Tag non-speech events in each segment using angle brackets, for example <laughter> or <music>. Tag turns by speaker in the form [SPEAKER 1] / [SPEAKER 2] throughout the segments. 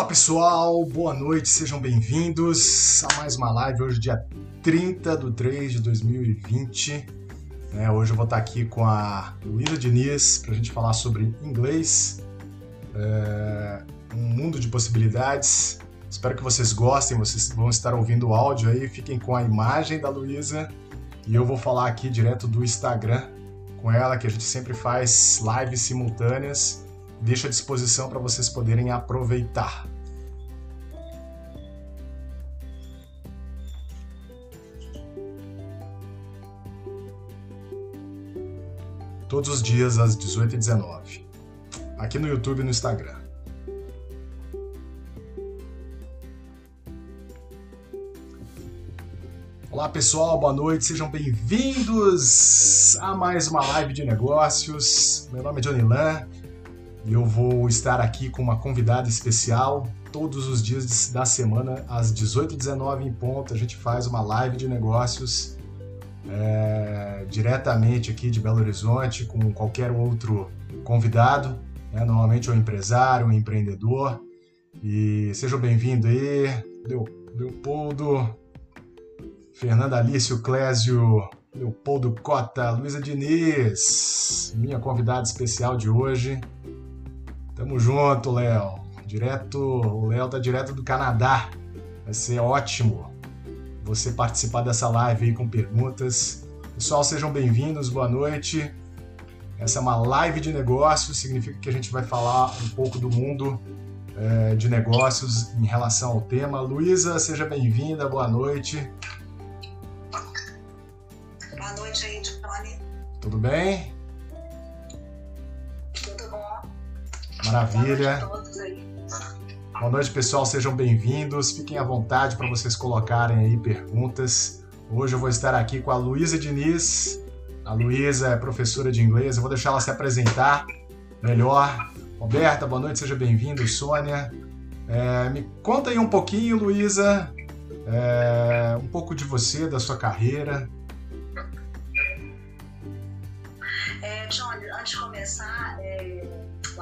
[SPEAKER 1] Fala pessoal, boa noite, sejam bem-vindos a mais uma live. Hoje, dia 30 de 3 de 2020. É, hoje eu vou estar aqui com a Luísa Diniz para a gente falar sobre inglês, é, um mundo de possibilidades. Espero que vocês gostem, vocês vão estar ouvindo o áudio aí, fiquem com a imagem da Luísa e eu vou falar aqui direto do Instagram com ela, que a gente sempre faz lives simultâneas deixo à disposição para vocês poderem aproveitar. Todos os dias às 18h19. Aqui no YouTube e no Instagram. Olá pessoal, boa noite, sejam bem-vindos a mais uma live de negócios. Meu nome é Johnny Lan, e eu vou estar aqui com uma convidada especial todos os dias da semana, às 18h19 em ponto. A gente faz uma live de negócios é, diretamente aqui de Belo Horizonte com qualquer outro convidado, né? normalmente um empresário, um empreendedor. E sejam bem-vindos aí, Leopoldo, Fernanda Alício, Clésio, Leopoldo Cota, Luísa Diniz, minha convidada especial de hoje. Tamo junto, Léo. Direto, o Léo tá direto do Canadá. Vai ser ótimo você participar dessa live aí com perguntas. Pessoal, sejam bem-vindos, boa noite. Essa é uma live de negócios, significa que a gente vai falar um pouco do mundo é, de negócios em relação ao tema. Luísa, seja bem-vinda, boa noite.
[SPEAKER 2] Boa noite aí, Giovanni.
[SPEAKER 1] Tudo bem? Maravilha. Boa noite, pessoal. Sejam bem-vindos. Fiquem à vontade para vocês colocarem aí perguntas. Hoje eu vou estar aqui com a Luísa Diniz. A Luísa é professora de inglês. Eu vou deixar ela se apresentar melhor. Roberta, boa noite, seja bem-vindo. Sônia. É, me conta aí um pouquinho, Luísa, é, um pouco de você, da sua carreira.
[SPEAKER 2] É, John, antes de começar,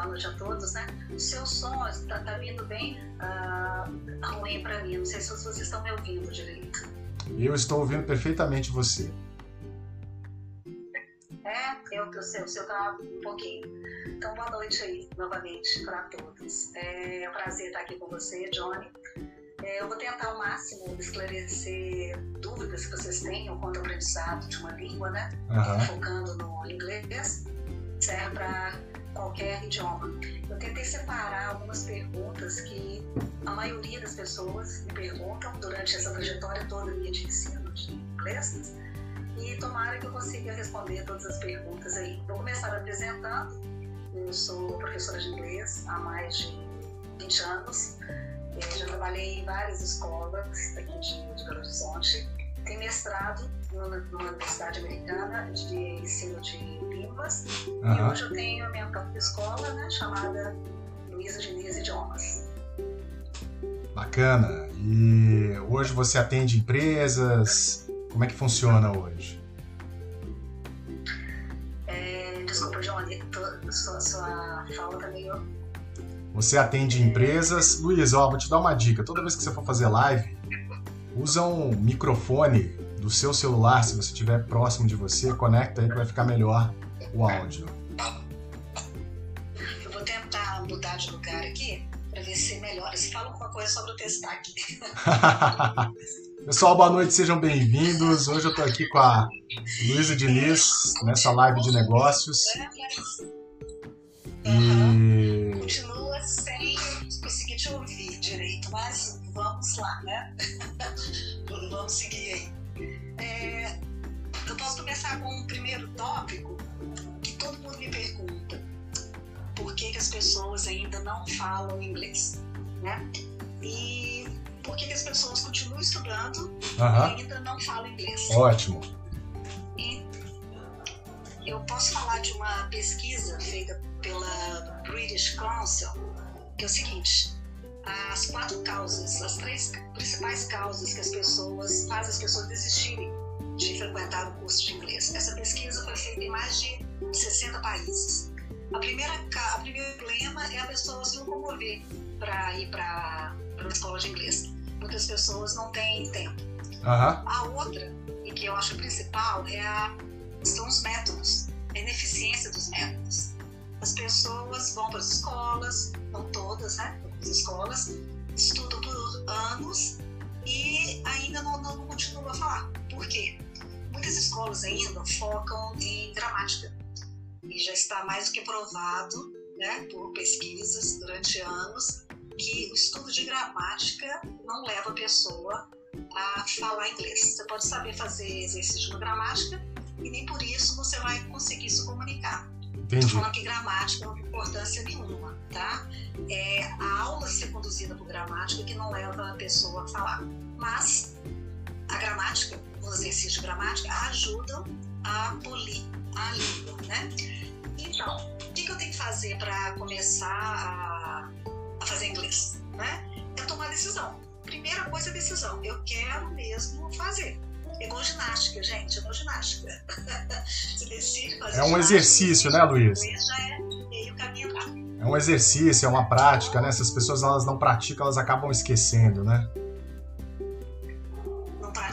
[SPEAKER 2] noite a todos, né? O seu som está tá vindo bem uh, ruim para mim. Não sei se vocês estão me ouvindo direito.
[SPEAKER 1] Eu estou ouvindo perfeitamente você.
[SPEAKER 2] É, eu, o seu, o seu tá um pouquinho. Então, boa noite aí, novamente, para todos. É um prazer estar aqui com você, Johnny. É, eu vou tentar ao máximo esclarecer dúvidas que vocês tenham quanto ao aprendizado de uma língua, né? Uhum. Focando no inglês. Serve para qualquer idioma. Eu tentei separar algumas perguntas que a maioria das pessoas me perguntam durante essa trajetória toda minha de ensino de inglês e tomara que eu consiga responder todas as perguntas aí. Vou começar apresentando. Eu sou professora de inglês há mais de 20 anos. Eu já trabalhei em várias escolas aqui de, Belo Horizonte. Tenho mestrado numa, numa universidade americana de ensino de línguas. Uhum. E hoje eu tenho a minha própria escola, né, chamada Luísa Diniz Idiomas.
[SPEAKER 1] Bacana. E hoje você atende empresas? Como é que funciona hoje?
[SPEAKER 2] É, desculpa, Johnny, sua, sua fala tá meio
[SPEAKER 1] você atende empresas. Luiz, ó, vou te dar uma dica. Toda vez que você for fazer live, usa um microfone do seu celular, se você estiver próximo de você, conecta aí que vai ficar melhor o áudio.
[SPEAKER 2] Eu vou tentar mudar de lugar aqui para ver se melhora. Se fala alguma coisa sobre eu testar aqui. <laughs>
[SPEAKER 1] Pessoal, boa noite, sejam bem-vindos. Hoje eu estou aqui com a Luísa Diniz nessa live de negócios.
[SPEAKER 2] E... Continua sem conseguir te ouvir direito, mas vamos lá, né? <laughs> vamos seguir começar com um primeiro tópico que todo mundo me pergunta: por que, que as pessoas ainda não falam inglês? Né? E por que, que as pessoas continuam estudando e ainda não falam inglês?
[SPEAKER 1] Ótimo.
[SPEAKER 2] E eu posso falar de uma pesquisa feita pela British Council, que é o seguinte: as quatro causas, as três principais causas que as pessoas fazem as pessoas desistirem de frequentar o curso de inglês. Essa pesquisa foi feita em mais de 60 países. A primeira, a primeiro problema é a pessoa se locomover para ir para a escola de inglês. Muitas pessoas não têm tempo.
[SPEAKER 1] Uhum.
[SPEAKER 2] A outra, e que eu acho principal, é a, são os métodos, a ineficiência dos métodos. As pessoas vão para as escolas, não todas, né? As escolas, estudam por anos e ainda não, não, não continuam a falar. Por quê? Muitas escolas ainda focam em gramática e já está mais do que provado né, por pesquisas durante anos que o estudo de gramática não leva a pessoa a falar inglês. Você pode saber fazer exercício de gramática e nem por isso você vai conseguir se comunicar. Estou falando que gramática não tem importância nenhuma, tá? É a aula ser conduzida por gramática que não leva a pessoa a falar. Mas a gramática, os exercícios de gramática ajudam a polir a língua, né? Então, o que, que eu tenho que fazer para começar a, a, fazer inglês? Né? É tomar decisão. Primeira coisa é decisão. Eu quero mesmo fazer. É igual ginástica, gente, é igual ginástica. <laughs> Você decide fazer
[SPEAKER 1] É um exercício, né, Luiz?
[SPEAKER 2] Já é meio caminho
[SPEAKER 1] É um exercício, é uma prática, né? Se as pessoas elas não praticam, elas acabam esquecendo, né?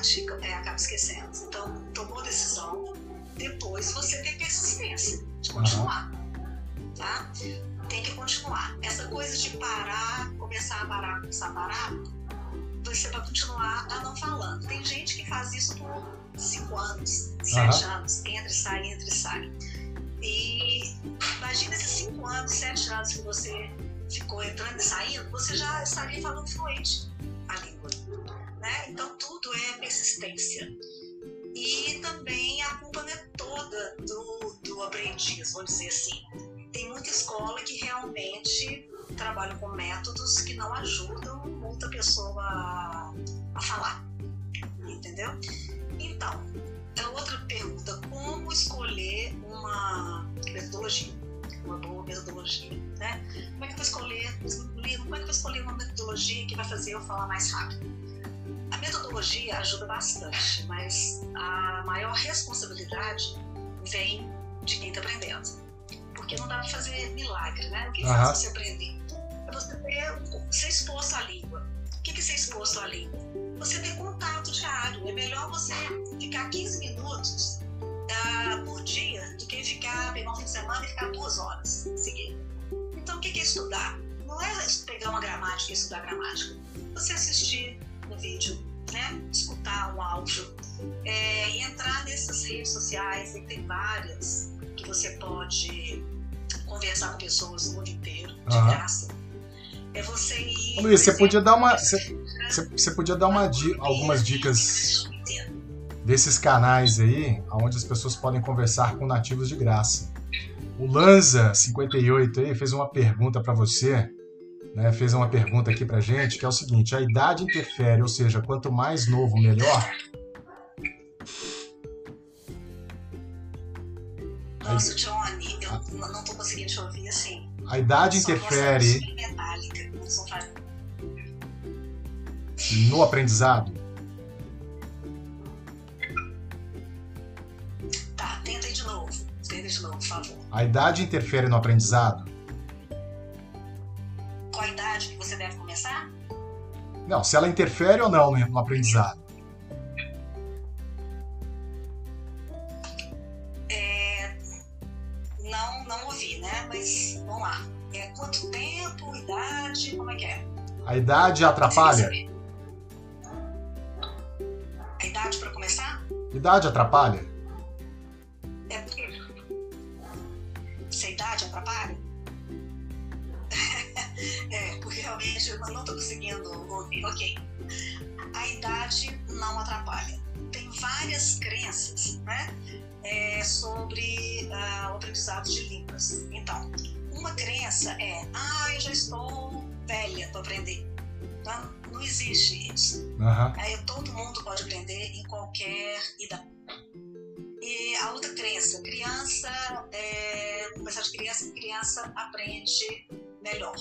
[SPEAKER 2] Não praticam, é, acabam esquecendo. Então, tomou decisão, depois você tem persistência de continuar, uhum. tá? Tem que continuar. Essa coisa de parar, começar a parar, começar a parar, você vai continuar a não falando. Tem gente que faz isso por cinco anos, sete uhum. anos, entra e sai, entra e sai. E imagina esses cinco anos, sete anos que você ficou entrando e saindo, você já estaria falando fluente. Né? Então tudo é persistência. E também a culpa não é toda do, do aprendiz, vamos dizer assim. Tem muita escola que realmente trabalha com métodos que não ajudam muita pessoa a, a falar. Entendeu? Então, a outra pergunta, como escolher uma metodologia? Uma boa metodologia, né? Como é que eu vou escolher, como é que eu vou escolher uma metodologia que vai fazer eu falar mais rápido? Metodologia ajuda bastante, mas a maior responsabilidade vem de quem está aprendendo. Porque não dá para fazer milagre, né? O que uhum. faz você aprender? É você ter, ser exposto à língua. O que é ser exposto à língua? Você ter contato diário. É melhor você ficar 15 minutos uh, por dia do que ficar, pegar um fim de semana e ficar duas horas seguidas. Então, o que é estudar? Não é pegar uma gramática e estudar gramática. Você assistir no vídeo, né? escutar um áudio, é, entrar nessas redes sociais, e tem várias que você pode conversar com pessoas no mundo inteiro, de uhum. graça. É você ir.
[SPEAKER 1] Luiz, você podia dar uma. Você, você podia dar uma, algumas dicas desses canais aí, onde as pessoas podem conversar com nativos de graça. O Lanza58 aí fez uma pergunta para você né, fez uma pergunta aqui pra gente, que é o seguinte: a idade interfere, ou seja, quanto mais novo, melhor?
[SPEAKER 2] Nossa, Johnny, eu não tô conseguindo te ouvir assim.
[SPEAKER 1] A idade interfere. No aprendizado?
[SPEAKER 2] Tá, tenta de novo. Tenta de novo, por favor.
[SPEAKER 1] A idade interfere no aprendizado? Não, se ela interfere ou não no aprendizado.
[SPEAKER 2] É, não, não ouvi, né? Mas vamos lá. É, quanto tempo, idade, como é que é?
[SPEAKER 1] A idade atrapalha?
[SPEAKER 2] A idade para começar?
[SPEAKER 1] Idade atrapalha?
[SPEAKER 2] Realmente eu não estou conseguindo ouvir. Ok. A idade não atrapalha. Tem várias crenças né, é, sobre uh, o aprendizado de línguas. Então, uma crença é: ah, eu já estou velha para aprender. Então, não existe isso.
[SPEAKER 1] Uhum.
[SPEAKER 2] Aí, todo mundo pode aprender em qualquer idade. E a outra crença, criança, é, começar de criança, criança aprende melhor.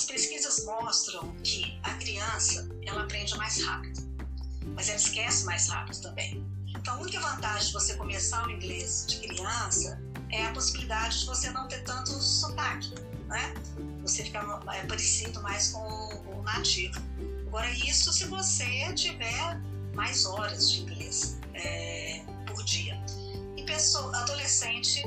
[SPEAKER 2] As pesquisas mostram que a criança ela aprende mais rápido, mas ela esquece mais rápido também. Então, a única vantagem de você começar o inglês de criança é a possibilidade de você não ter tanto sotaque, né? Você ficar é, parecido mais com o nativo. Agora, isso se você tiver mais horas de inglês é, por dia. E pessoa, adolescente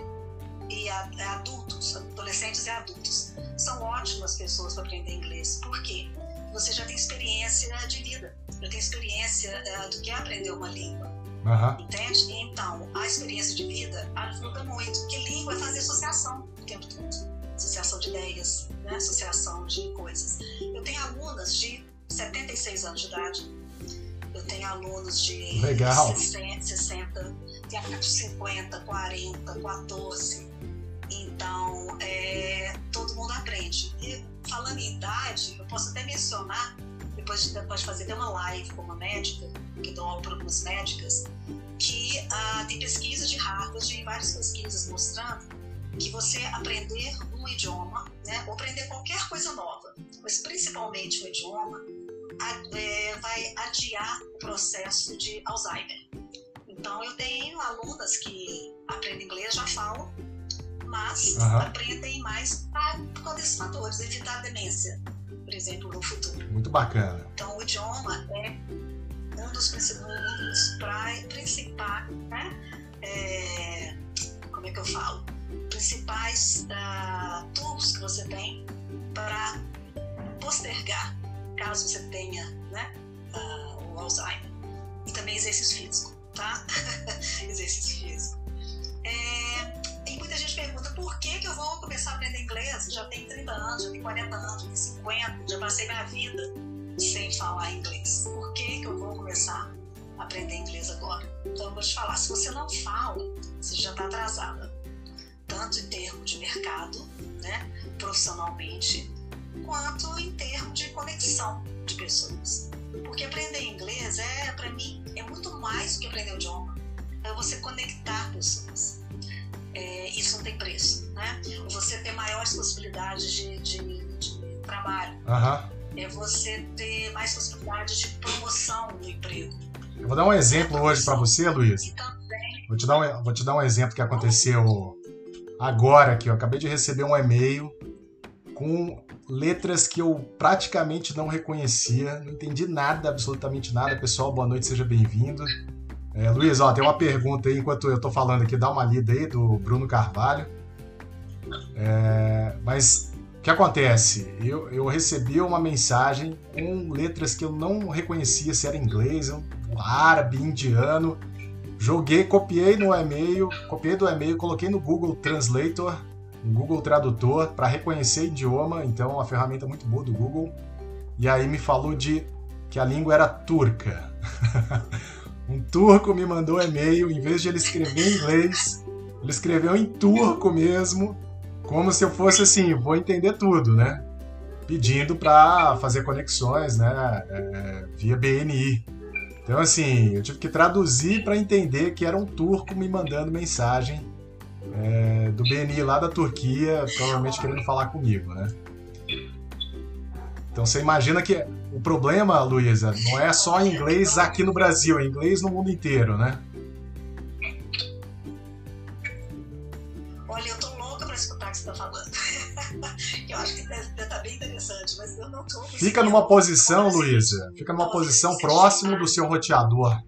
[SPEAKER 2] e adultos, adolescentes e adultos, são ótimas pessoas para aprender inglês. Por quê? Você já tem experiência de vida, já tem experiência uh, do que é aprender uma língua. Uhum. Entende? Então, a experiência de vida ajuda muito, porque língua é fazer associação o tempo todo. Associação de ideias, né? associação de coisas. Eu tenho alunas de 76 anos de idade, eu tenho alunos de
[SPEAKER 1] Legal.
[SPEAKER 2] 60, 60 50, 40, 14. Então, é, todo mundo aprende. E falando em idade, eu posso até mencionar, depois de, depois de fazer até uma live com uma médica, que dou aula para algumas médicas, que ah, tem pesquisa de Harvard e várias pesquisas mostrando que você aprender um idioma, né, ou aprender qualquer coisa nova, mas principalmente o idioma, é, vai adiar o processo de Alzheimer. Então, eu tenho alunas que aprendem inglês, já falam, mas uhum. aprendem mais por causa desses fatores, evitar demência, por exemplo, no futuro.
[SPEAKER 1] Muito bacana.
[SPEAKER 2] Então, o idioma é um dos, um principais, né? É, como é que eu falo? Principais uh, tools que você tem para postergar, caso você tenha né, uh, o Alzheimer. E também exercício físico, tá? <laughs> exercício físico. É, muita gente pergunta por que, que eu vou começar a aprender inglês? Já tenho 30 anos, já tenho 40 anos, já tenho 50, já passei minha vida sem falar inglês. Por que, que eu vou começar a aprender inglês agora? Então eu vou te falar, se você não fala, você já está atrasada. Tanto em termos de mercado, né, profissionalmente, quanto em termos de conexão de pessoas. Porque aprender inglês é, para mim, é muito mais do que aprender o idioma. É você conectar pessoas é, isso não tem preço, né? Você ter maiores possibilidades de, de, de trabalho,
[SPEAKER 1] uhum.
[SPEAKER 2] é você ter mais possibilidades de promoção no emprego.
[SPEAKER 1] Eu vou dar um exemplo hoje para você, Luiz. Vou te, dar um, vou te dar um exemplo que aconteceu agora aqui. Eu acabei de receber um e-mail com letras que eu praticamente não reconhecia, não entendi nada, absolutamente nada. Pessoal, boa noite, seja bem-vindo. É, Luiz, ó, tem uma pergunta aí enquanto eu estou falando aqui, dá uma lida aí do Bruno Carvalho. É, mas o que acontece? Eu, eu recebi uma mensagem com letras que eu não reconhecia se era inglês, árabe, indiano. Joguei, copiei no e-mail, copiei do e-mail, coloquei no Google Translator, no Google Tradutor, para reconhecer idioma, então uma ferramenta muito boa do Google. E aí me falou de que a língua era turca. <laughs> Um turco me mandou um e-mail, em vez de ele escrever em inglês, ele escreveu em turco mesmo, como se eu fosse assim, vou entender tudo, né? Pedindo para fazer conexões, né? É, via BNI. Então, assim, eu tive que traduzir para entender que era um turco me mandando mensagem é, do BNI lá da Turquia, provavelmente querendo falar comigo, né? Então você imagina que o problema, Luísa, não é só inglês aqui no Brasil, é inglês no mundo inteiro, né?
[SPEAKER 2] Olha, eu tô louca para escutar o que você tá falando. <laughs> eu acho que deve tá bem interessante, mas eu não tô.
[SPEAKER 1] Fica numa posição, Luísa. Fica numa posição próximo do seu roteador.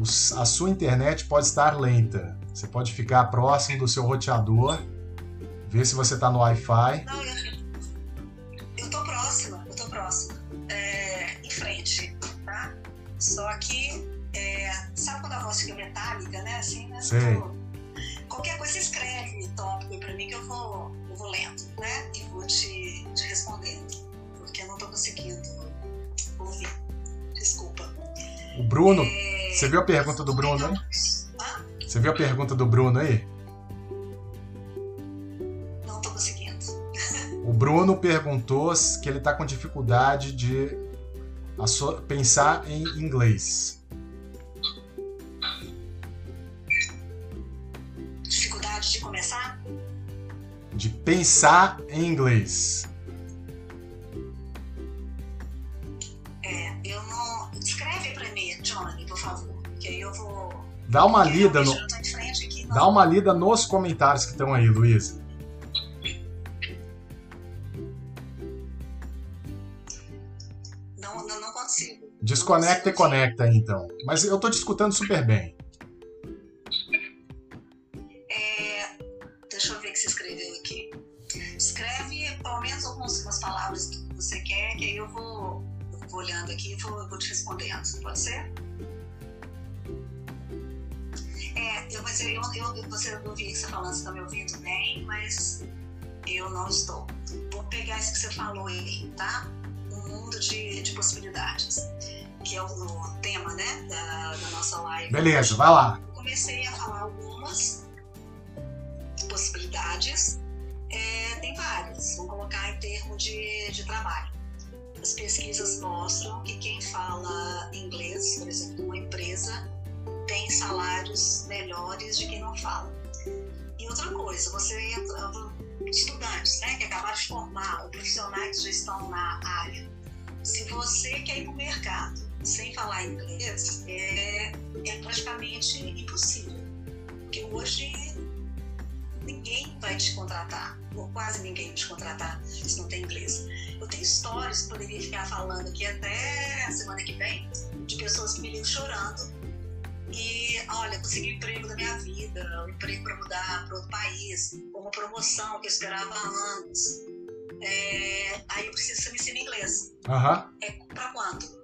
[SPEAKER 1] A sua internet pode estar lenta. Você pode ficar próximo do seu roteador, ver se você está no
[SPEAKER 2] Wi-Fi. Não, eu, tô próxima, eu tô próxima. É, em frente, tá? Só que, é, sabe quando a voz fica metálica, né? Assim, né?
[SPEAKER 1] Sei.
[SPEAKER 2] Tô, qualquer coisa escreve tópico para mim que eu vou, eu vou lendo, né? E vou te, te respondendo, porque eu não tô conseguindo ouvir. Desculpa.
[SPEAKER 1] O Bruno, é... você viu a pergunta do Bruno aí? Você viu a pergunta do Bruno aí?
[SPEAKER 2] Não tô conseguindo.
[SPEAKER 1] O Bruno perguntou que ele tá com dificuldade de pensar em inglês.
[SPEAKER 2] Dificuldade de começar?
[SPEAKER 1] De pensar em inglês. Dá uma lida no. Dá uma lida nos comentários que estão aí, Luísa.
[SPEAKER 2] Não, não, não consigo.
[SPEAKER 1] Desconecta e conecta aí, então. Mas eu tô te escutando super bem.
[SPEAKER 2] É, deixa eu ver o que você escreveu aqui. Escreve pelo menos algumas palavras que você quer, que aí eu vou, eu vou olhando aqui e vou, vou te respondendo. Pode ser? Eu, mas eu, eu, você não vi você falando, você está me ouvindo bem, mas eu não estou. Vou pegar isso que você falou aí, tá? Um mundo de, de possibilidades, que é o, o tema, né, da, da, nossa live.
[SPEAKER 1] Beleza, vai lá.
[SPEAKER 2] Eu comecei a falar algumas possibilidades, é, tem várias, vamos colocar em termos de, de trabalho. As pesquisas mostram que quem fala inglês, por exemplo, uma empresa, tem salários melhores de quem não fala. E outra coisa, você estudantes né, que acabaram de formar, ou profissionais que já estão na área, se você quer ir para o mercado sem falar inglês, é, é praticamente impossível. Porque hoje ninguém vai te contratar, ou quase ninguém vai te contratar se não tem inglês. Eu tenho histórias que poderia ficar falando aqui até a semana que vem, de pessoas que me ligam chorando e, olha, consegui o emprego da minha vida, um emprego para mudar para outro país, uma promoção que eu esperava há anos. É, aí eu preciso que me ensine inglês.
[SPEAKER 1] Uhum.
[SPEAKER 2] É para quando?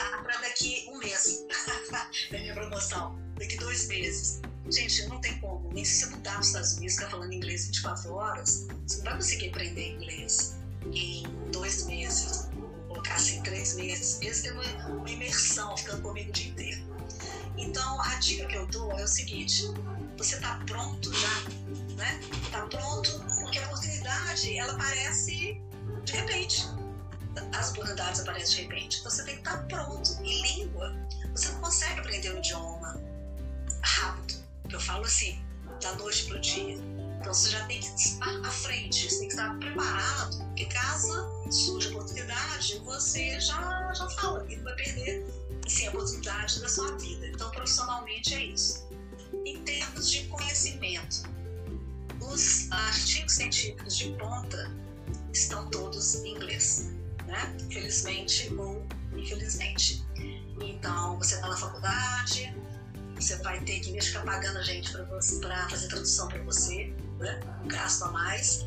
[SPEAKER 2] Ah, para daqui um mês. da <laughs> minha promoção. Daqui dois meses. Gente, não tem como. Nem se você mudar os Estados Unidos, ficar falando inglês 24 horas, você não vai conseguir aprender inglês em dois meses. Vou colocar assim, três meses. Mesmo ter uma, uma imersão, ficando comigo o dia inteiro. Então, a dica que eu dou é o seguinte: você está pronto já, né? Está pronto, porque a oportunidade ela aparece de repente. As oportunidades aparecem de repente. Você tem que estar tá pronto. E língua, você não consegue aprender o idioma rápido. Eu falo assim, da noite para o dia. Então, você já tem que estar à frente, você tem que estar preparado, porque caso surja oportunidade, você já, já fala e não vai perder assim, a oportunidade da sua vida. Profissionalmente é isso. Em termos de conhecimento, os artigos científicos de ponta estão todos em inglês, né? Felizmente ou infelizmente. Então, você está na faculdade, você vai ter que, ficar pagando a gente para fazer tradução para você, né? um gasto a mais,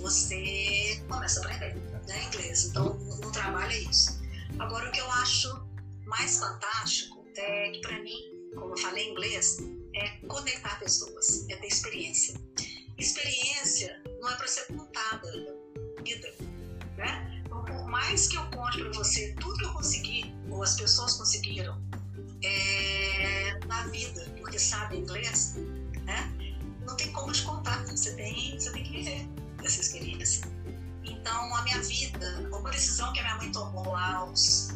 [SPEAKER 2] você começa a aprender né? inglês. Então, no trabalho é isso. Agora, o que eu acho mais fantástico é para mim, como eu falei em inglês, é conectar pessoas, é ter experiência. Experiência não é para ser contada vida, né? Então, por mais que eu conte para você tudo que eu consegui, ou as pessoas conseguiram é, na vida, porque sabe inglês, né? Não tem como te contar, você tem, você tem que viver essa experiência. Então, a minha vida, uma decisão que a minha mãe tomou aos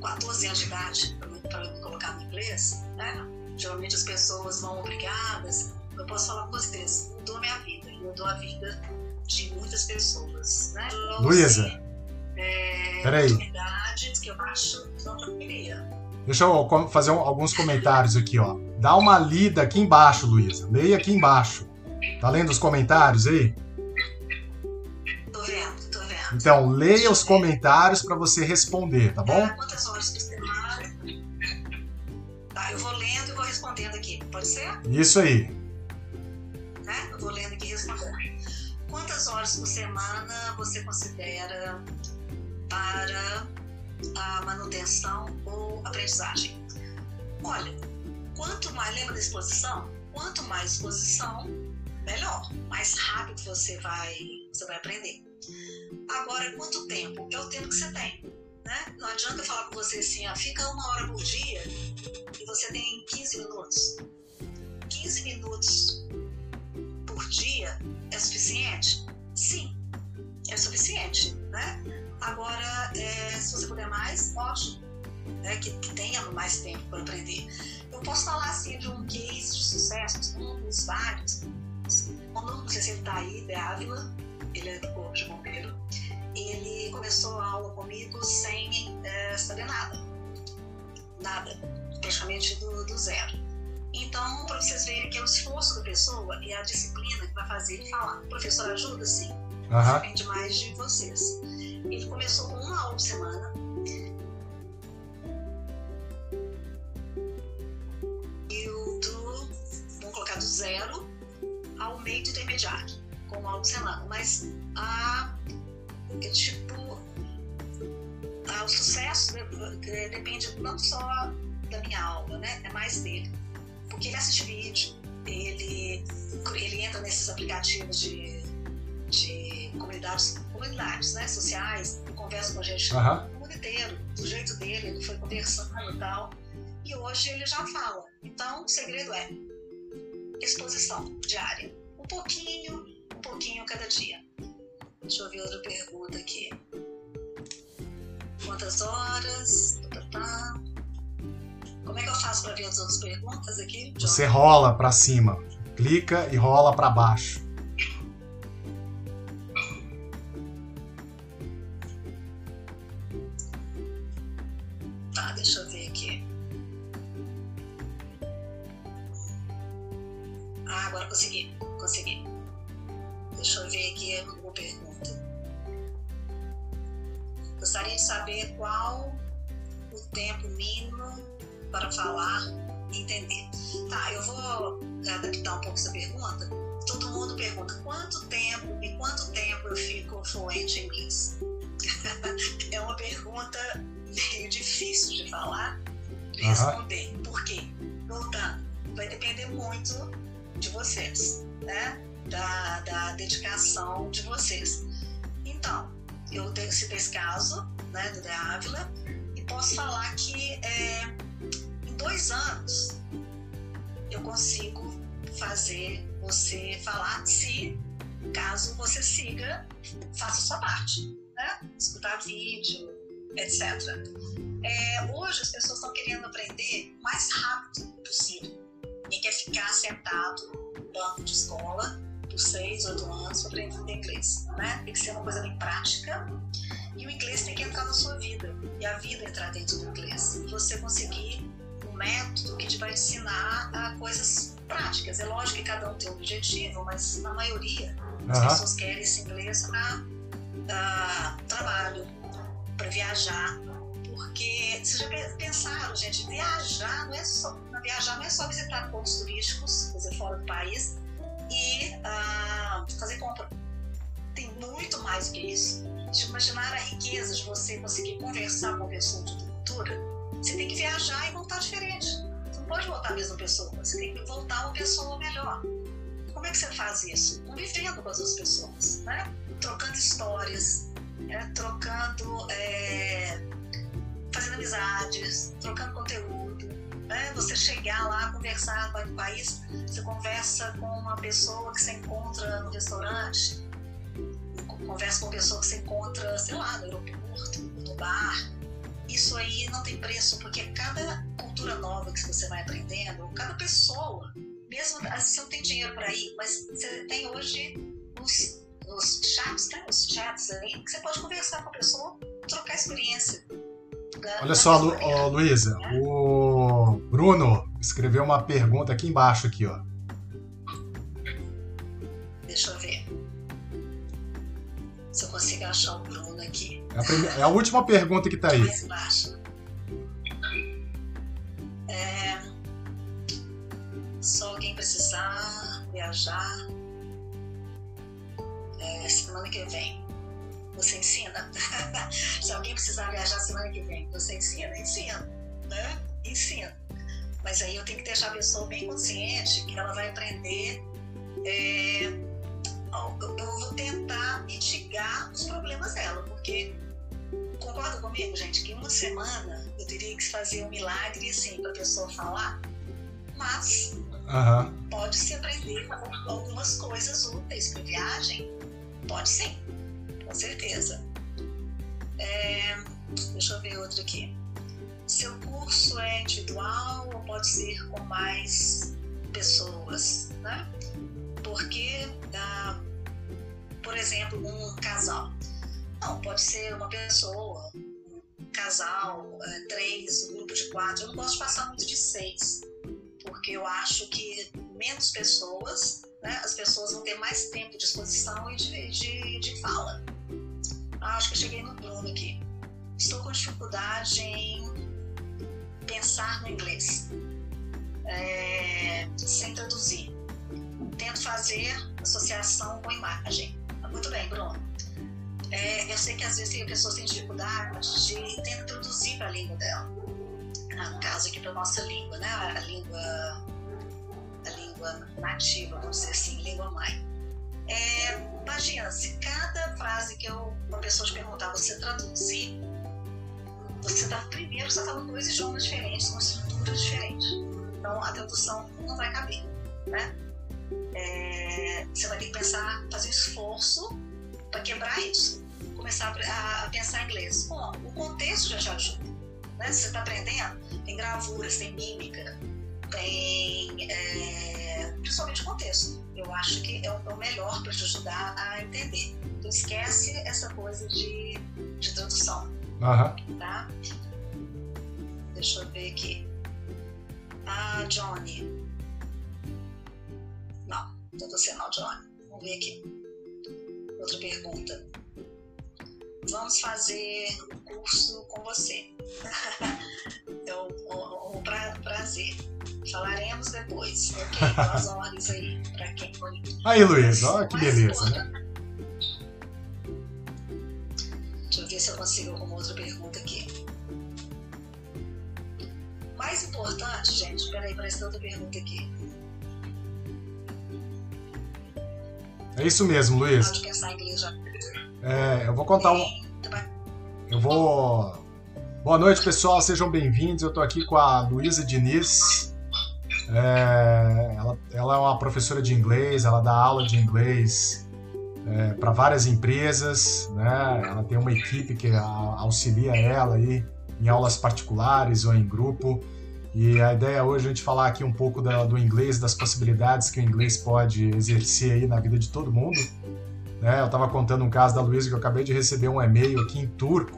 [SPEAKER 2] 14 anos de idade para colocar no inglês, né? Geralmente as pessoas vão obrigadas. Eu posso falar com vocês, mudou a minha vida, mudou a vida de muitas pessoas, né?
[SPEAKER 1] Luísa,
[SPEAKER 2] é,
[SPEAKER 1] peraí.
[SPEAKER 2] que eu acho que não queria.
[SPEAKER 1] Deixa eu fazer alguns comentários aqui, ó. Dá uma lida aqui embaixo, Luísa. Leia aqui embaixo. Tá lendo os comentários aí? Então, leia os comentários para você responder, tá bom?
[SPEAKER 2] quantas horas por semana? Tá, eu vou lendo e vou respondendo aqui, pode ser?
[SPEAKER 1] Isso aí.
[SPEAKER 2] Né? Eu vou lendo aqui e respondendo. Quantas horas por semana você considera para a manutenção ou aprendizagem? Olha, quanto mais, lembra da exposição? Quanto mais exposição, melhor. Mais rápido você vai, você vai aprender. Agora, quanto tempo? É o tempo que você tem. Né? Não adianta eu falar com você assim, ó, fica uma hora por dia e você tem 15 minutos. 15 minutos por dia é suficiente? Sim, é suficiente. Né? Agora, é, se você puder mais, ótimo. Né? Que, que tenha mais tempo para aprender. Eu posso falar assim de um case de sucesso, um dos vários. não sei se ele está aí, Ávila, ele é do Corpo de Bombeiro, ele começou a aula comigo sem é, saber nada. Nada. Praticamente do, do zero. Então, para vocês verem que é o esforço da pessoa e a disciplina que vai fazer ele falar. O professor ajuda, sim.
[SPEAKER 1] Aham.
[SPEAKER 2] Depende mais de vocês. Ele começou com uma aula por semana. E o do, vamos colocar do zero ao meio de intermediário, com por semana. Mas a, é tipo, a, o sucesso de- de- depende não só da minha aula, né? É mais dele. Porque ele assiste vídeo, ele, ele entra nesses aplicativos de, de comunidades, comunidades né, sociais, conversa com a gente
[SPEAKER 1] Aham.
[SPEAKER 2] o mundo inteiro, do jeito dele, ele foi conversando e tal. E hoje ele já fala. Então, o segredo é exposição diária. Um pouquinho, um pouquinho cada dia. Deixa eu ver outra pergunta aqui. Quantas horas? Tá, tá, tá. Como é que eu faço para ver as outras perguntas aqui? John?
[SPEAKER 1] Você rola pra cima. Clica e rola pra baixo.
[SPEAKER 2] Tá, deixa eu ver aqui. Ah, agora consegui. Consegui. Deixa eu ver aqui uma pergunta. Gostaria de saber qual o tempo mínimo para falar e entender. Tá, eu vou adaptar um pouco essa pergunta. Todo mundo pergunta quanto tempo e quanto tempo eu fico fluente em inglês? <laughs> é uma pergunta meio difícil de falar,
[SPEAKER 1] Aham.
[SPEAKER 2] responder. Por quê? Voltando, vai depender muito de vocês, né? Da, da dedicação de vocês. Então, eu citei esse caso, né, do da Ávila, e posso falar que é, em dois anos eu consigo fazer você falar se caso você siga, faça sua parte, né? Escutar vídeo, etc. É, hoje as pessoas estão querendo aprender o mais rápido possível. Ninguém quer ficar sentado no banco de escola seis, oito anos para aprender inglês. Né? Tem que ser uma coisa bem prática e o inglês tem que entrar na sua vida e a vida entrar dentro do inglês. E você conseguir um método que te vai ensinar a coisas práticas. É lógico que cada um tem um objetivo, mas na maioria as
[SPEAKER 1] Aham.
[SPEAKER 2] pessoas querem esse inglês para trabalho, para viajar. Porque vocês já pe- pensaram, gente, viajar não é só, viajar não é só visitar pontos turísticos, fazer fora do país e ah, fazer compra. Tem muito mais que isso. Imaginar a riqueza de você conseguir conversar com uma pessoa de outra cultura, você tem que viajar e voltar diferente. Você não pode voltar a mesma pessoa, você tem que voltar uma pessoa melhor. Como é que você faz isso? Convivendo com as outras pessoas, né? Trocando histórias, né? trocando, é, fazendo amizades, trocando conteúdo. Chegar lá, conversar com o país, você conversa com uma pessoa que você encontra no restaurante, conversa com uma pessoa que você encontra, sei lá, no aeroporto, no bar. Isso aí não tem preço, porque cada cultura nova que você vai aprendendo, cada pessoa, mesmo se você não tem dinheiro para ir, mas você tem hoje os, os chats, né? os chats aí, que você pode conversar com a pessoa, trocar experiência.
[SPEAKER 1] Olha só, Lu, Luísa, o Bruno escreveu uma pergunta aqui embaixo aqui, ó.
[SPEAKER 2] Deixa eu ver. Se eu consigo achar o Bruno aqui.
[SPEAKER 1] É a, prime- é a última pergunta que tá aí.
[SPEAKER 2] mais embaixo. É, só alguém precisar viajar é, semana que vem. Você ensina? <laughs> Se alguém precisar viajar semana que vem, você ensina? Ensina, né? Ensina. Mas aí eu tenho que deixar a pessoa bem consciente que ela vai aprender. é, eu vou tentar mitigar os problemas dela, porque Concorda comigo, gente, que uma semana eu teria que fazer um milagre assim para a pessoa falar, mas
[SPEAKER 1] Aham.
[SPEAKER 2] pode se aprender algumas coisas úteis para viagem. Pode sim, com certeza. É, deixa eu ver outro aqui. Seu curso é individual ou pode ser com mais pessoas, né? Porque, ah, por exemplo, um casal. Não, pode ser uma pessoa, um casal, eh, três, um grupo de quatro. Eu não gosto de passar muito de seis, porque eu acho que menos pessoas, né, as pessoas vão ter mais tempo de exposição e de, de, de fala. Ah, acho que eu cheguei no Bruno aqui. Estou com dificuldade em pensar no inglês, é, sem traduzir. Tento fazer associação com imagem. Muito bem, Bruno. É, eu sei que às vezes tem pessoas que têm dificuldade de tentar traduzir para a língua dela. Ah, no caso aqui para nossa língua, né? A língua, a língua nativa, vamos dizer assim, língua mãe. É, imagina, se cada frase que eu, uma pessoa te perguntar, você traduzir, você está primeiro você está falando dois idiomas diferentes, com estruturas diferentes. Então a tradução não vai caber, né? É, você vai ter que pensar, fazer um esforço para quebrar isso, começar a, pensar em inglês. Bom, o contexto já te ajuda. Né? Você está aprendendo, tem gravuras, tem mímica, tem é, principalmente contexto. Eu acho que é o, é melhor para te ajudar a entender. Então esquece essa coisa de, de tradução.
[SPEAKER 1] Uhum.
[SPEAKER 2] Tá? Deixa eu ver aqui. Ah, Johnny. Não, não você não, Johnny. Vamos ver aqui. Outra pergunta. Vamos fazer um curso com você. <laughs> é um, um, um pra, prazer. Falaremos depois. Ok, as horas aí, para quem foi. <laughs>
[SPEAKER 1] Aí, Luiz, olha que beleza, né?
[SPEAKER 2] Deixa eu ver se eu consigo alguma outra pergunta aqui. Mais importante, gente, peraí, parece outra pergunta aqui.
[SPEAKER 1] É isso mesmo, Luiz. É, eu vou contar um. Eu vou. Boa noite, pessoal. Sejam bem-vindos. Eu estou aqui com a Luísa Diniz. É, ela, ela, é uma professora de inglês, ela dá aula de inglês é, para várias empresas, né? Ela tem uma equipe que auxilia ela aí em aulas particulares ou em grupo. E a ideia hoje é a gente falar aqui um pouco da, do inglês, das possibilidades que o inglês pode exercer aí na vida de todo mundo. Né? Eu estava contando um caso da Luísa que eu acabei de receber um e-mail aqui em turco.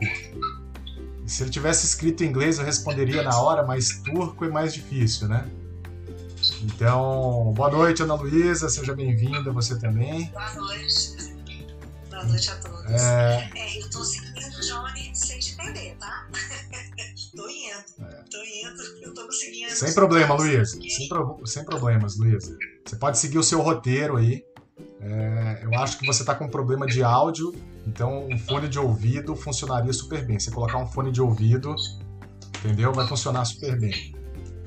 [SPEAKER 1] Se ele tivesse escrito em inglês eu responderia na hora, mas turco é mais difícil, né? Então, boa noite, Ana Luísa, seja bem-vinda, você também.
[SPEAKER 2] Boa noite. Boa noite a todos. É, é eu estou seguindo o Johnny sem te perder, tá? <laughs> tô indo. É. Tô indo, eu tô conseguindo.
[SPEAKER 1] Sem problema, Luísa. Sem, pro... sem problemas, Luísa. Você pode seguir o seu roteiro aí. É, eu acho que você está com um problema de áudio, então um fone de ouvido funcionaria super bem. Você colocar um fone de ouvido, entendeu? Vai funcionar super bem.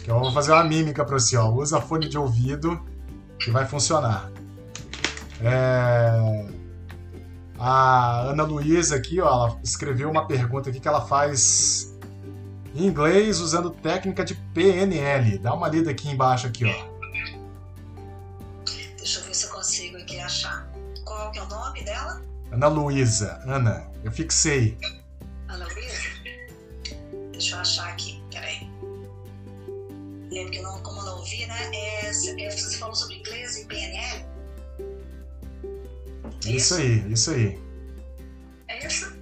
[SPEAKER 1] Eu vou fazer uma mímica para você, ó. Usa fone de ouvido que vai funcionar. É... A Ana Luísa aqui, ó, ela escreveu uma pergunta aqui que ela faz em inglês usando técnica de PNL. Dá uma lida aqui embaixo aqui, ó.
[SPEAKER 2] Deixa eu ver se eu consigo aqui achar. Qual que é o nome dela?
[SPEAKER 1] Ana Luísa. Ana, eu fixei.
[SPEAKER 2] Ana Luísa? Deixa eu achar aqui. É porque não, como eu não ouvi, né? É, você falou sobre inglês e PNL?
[SPEAKER 1] É isso, isso aí, isso aí.
[SPEAKER 2] É isso?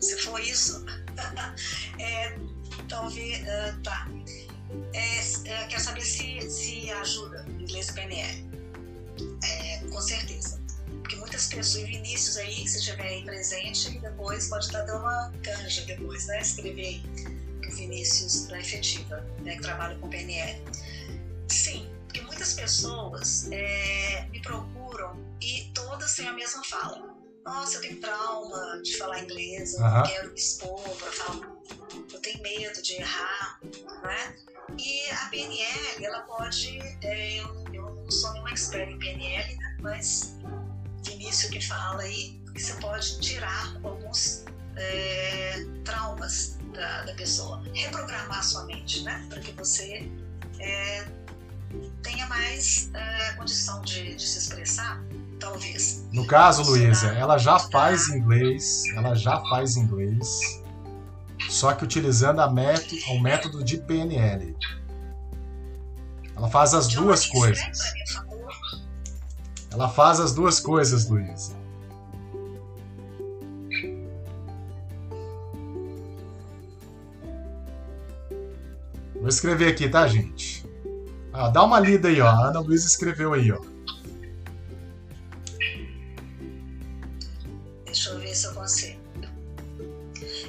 [SPEAKER 2] Se for isso, <laughs> é, talvez. Uh, tá. É, é, quero saber se, se ajuda inglês e PNL. É, com certeza. Porque muitas pessoas, e Vinícius aí, se estiver aí presente, depois pode estar dando uma canja depois, né? Escrever aí Vinícius da efetiva, né, que trabalha com PNL. Sim, porque muitas pessoas é, me procuram e todas têm a mesma fala. Nossa, eu tenho trauma de falar inglês, eu uhum. quero me expor para falar, eu tenho medo de errar, né? E a PNL, ela pode, é, eu, eu, não sou nenhuma expert em PNL, né? mas Vinícius que fala aí que você pode tirar alguns é, traumas da, da, pessoa, reprogramar sua mente, né? Para que você é, tenha mais é, condição de, de se expressar talvez.
[SPEAKER 1] No caso, Luísa, ela já faz inglês, ela já faz inglês, só que utilizando a método, o método de PNL. Ela faz as duas coisas. Ela faz as duas coisas, Luísa. Vou escrever aqui, tá, gente? Ah, dá uma lida aí, ó. A Ana Luísa escreveu aí, ó.
[SPEAKER 2] Deixa eu ver se eu consigo.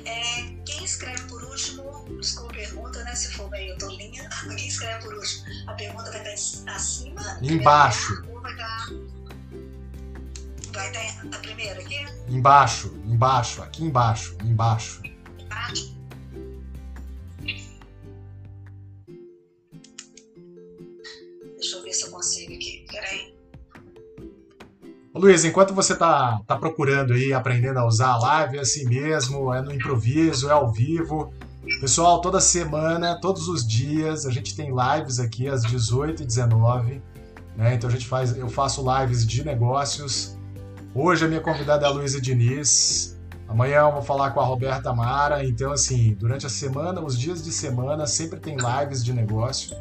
[SPEAKER 2] É, quem escreve por último, desculpa a pergunta, né? Se for meio tolinha, <laughs> quem escreve por último, a pergunta vai estar acima.
[SPEAKER 1] Embaixo.
[SPEAKER 2] Vai estar. Vai estar a primeira aqui?
[SPEAKER 1] Embaixo, embaixo, aqui embaixo. Embaixo. Luiz, enquanto você tá, tá procurando aí, aprendendo a usar a live, é assim mesmo, é no improviso, é ao vivo. Pessoal, toda semana, todos os dias, a gente tem lives aqui às 18 e 19 né? Então a gente faz, eu faço lives de negócios. Hoje a minha convidada é a Luísa Diniz. Amanhã eu vou falar com a Roberta Mara. Então, assim, durante a semana, os dias de semana, sempre tem lives de negócio.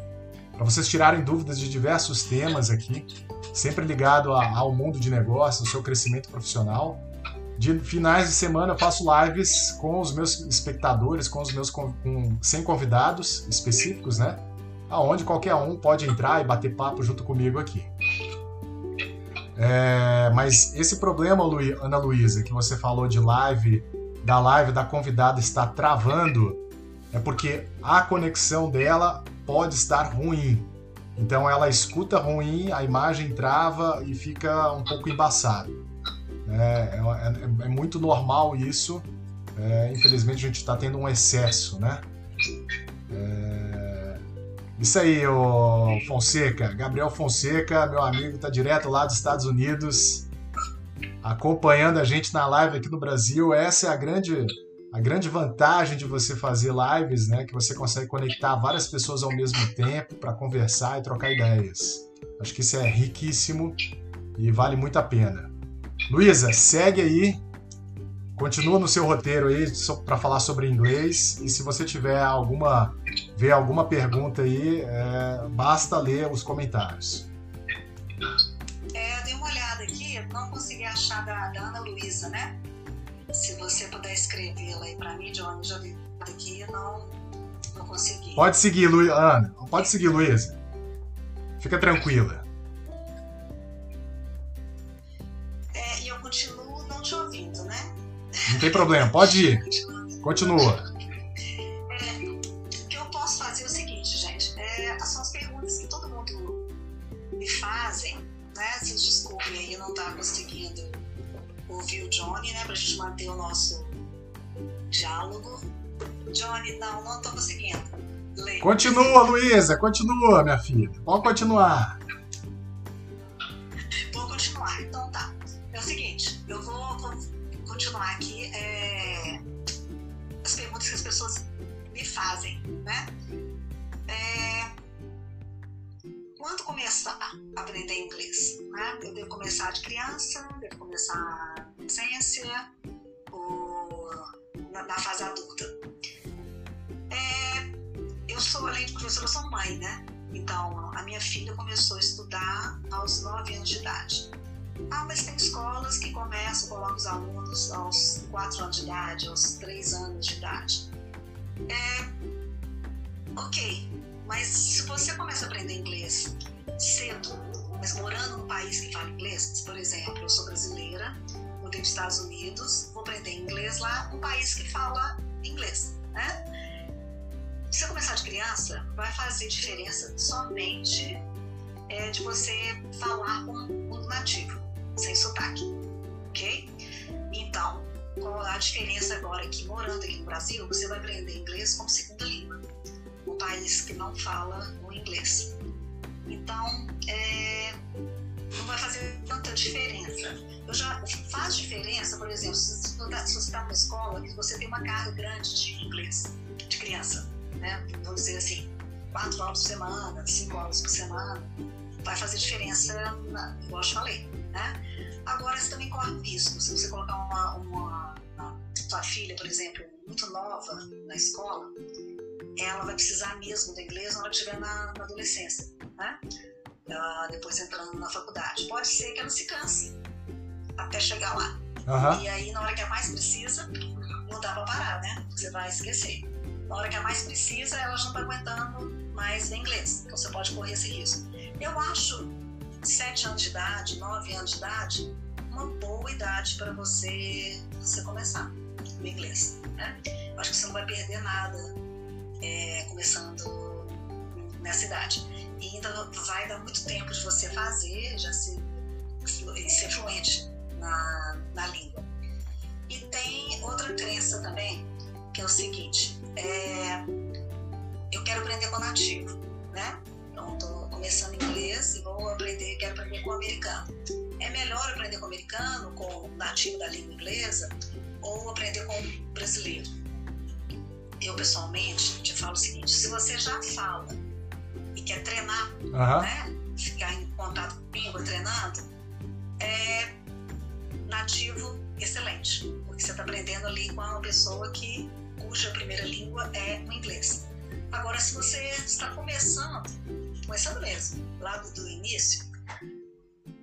[SPEAKER 1] Para vocês tirarem dúvidas de diversos temas aqui, sempre ligado a, ao mundo de negócio, ao seu crescimento profissional. De finais de semana eu faço lives com os meus espectadores, com os meus com, sem convidados específicos, né? Aonde qualquer um pode entrar e bater papo junto comigo aqui. É, mas esse problema, Ana Luísa, que você falou de live, da live da convidada está travando, é porque a conexão dela pode estar ruim. Então ela escuta ruim, a imagem trava e fica um pouco embaçado. É, é, é muito normal isso. É, infelizmente a gente está tendo um excesso, né? É, isso aí, o Fonseca, Gabriel Fonseca, meu amigo, tá direto lá dos Estados Unidos, acompanhando a gente na live aqui no Brasil. Essa é a grande a grande vantagem de você fazer lives, né, que você consegue conectar várias pessoas ao mesmo tempo para conversar e trocar ideias. Acho que isso é riquíssimo e vale muito a pena. Luísa, segue aí, continua no seu roteiro aí para falar sobre inglês e se você tiver alguma ver alguma pergunta aí, é, basta ler os comentários.
[SPEAKER 2] É, eu dei uma olhada aqui, não consegui achar da, da Ana Luísa, né? Se você puder escrevê-la aí para mim, Johnny, já vi aqui, não, não consegui.
[SPEAKER 1] Pode seguir, Lu... Ana. Pode seguir, Luísa. Fica tranquila.
[SPEAKER 2] É, e eu continuo não te ouvindo, né?
[SPEAKER 1] Não tem problema, pode ir. <laughs> Continua.
[SPEAKER 2] O nosso diálogo. Johnny, não, não tô conseguindo.
[SPEAKER 1] Continua, Luísa, continua, minha filha. Pode continuar.
[SPEAKER 2] Vou continuar, então tá. É o seguinte, eu vou, vou continuar aqui é, as perguntas que as pessoas me fazem, né? É, quando começar a aprender inglês? Né? Eu devo começar de criança, devo começar na adolescência na, na fase adulta. É, eu sou, além de professora, eu sou mãe, né? Então, a minha filha começou a estudar aos 9 anos de idade. Ah, mas tem escolas que começam, colocam os alunos aos 4 anos de idade, aos 3 anos de idade. É, ok, mas se você começa a aprender inglês cedo, mas morando num país que fala inglês, por exemplo, eu sou brasileira, mudei para os Estados Unidos, vou aprender inglês lá, um país que fala inglês, né? Se você começar de criança, vai fazer diferença somente é, de você falar com um nativo, sem sotaque, ok? Então, qual a diferença agora que morando aqui no Brasil, você vai aprender inglês como segunda língua um país que não fala o inglês. Então, é, não vai fazer tanta diferença. Eu já faz diferença, por exemplo, se você está numa escola e você tem uma carga grande de inglês de criança, né? Vamos dizer assim, quatro aulas por semana, cinco aulas por semana, vai fazer diferença, na, igual eu falei, né? Agora, você também corre risco. Se você colocar uma, uma, uma sua filha, por exemplo, muito nova na escola, ela vai precisar mesmo do inglês na hora que estiver na, na adolescência, né? Uh, depois entrando na faculdade. Pode ser que ela se canse até chegar lá.
[SPEAKER 1] Uhum.
[SPEAKER 2] E aí, na hora que é mais precisa, não dá pra parar, né? Você vai esquecer. Na hora que é mais precisa, ela já não tá aguentando mais em inglês. Então você pode correr esse risco. Eu acho 7 anos de idade, 9 anos de idade, uma boa idade para você, você começar o inglês. Né? Eu acho que você não vai perder nada é, começando nessa idade. E ainda vai dar muito tempo de você fazer, já ser, ser fluente na, na língua. E tem outra crença também, que é o seguinte: é, eu quero aprender com nativo, né? Então, estou começando inglês e vou aprender, quero aprender com americano. É melhor aprender com americano, com nativo da língua inglesa, ou aprender com brasileiro? Eu, pessoalmente, te falo o seguinte: se você já fala e quer treinar, uhum. né? Ficar em contato com a língua, treinando, é nativo excelente, porque você está aprendendo ali com uma pessoa que cuja primeira língua é o inglês. Agora, se você está começando, começando mesmo, lá do, do início,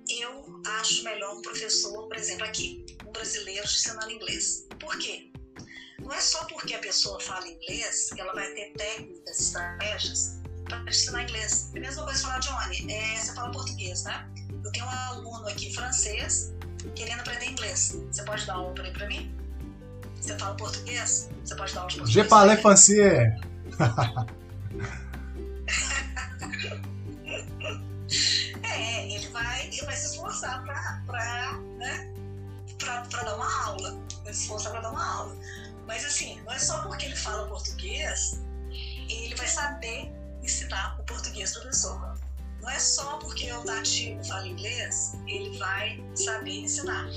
[SPEAKER 2] eu acho melhor um professor, por exemplo, aqui, um brasileiro ensinando inglês. Por quê? Não é só porque a pessoa fala inglês que ela vai ter técnicas, estratégias para ensinar inglês. É a mesma coisa falar, Johnny, é, você fala português, né? Eu tenho um aluno aqui francês querendo aprender inglês. Você pode dar aula para mim? Você fala português? Você pode dar aula de português?
[SPEAKER 1] Je parle français. <laughs>
[SPEAKER 2] é, ele vai, ele vai se esforçar para né, dar uma aula. Vai se esforçar para dar uma aula. Mas assim, não é só porque ele fala português, ele vai saber ensinar o português para a pessoa. Não é só porque o nativo fala inglês, ele vai saber ensinar.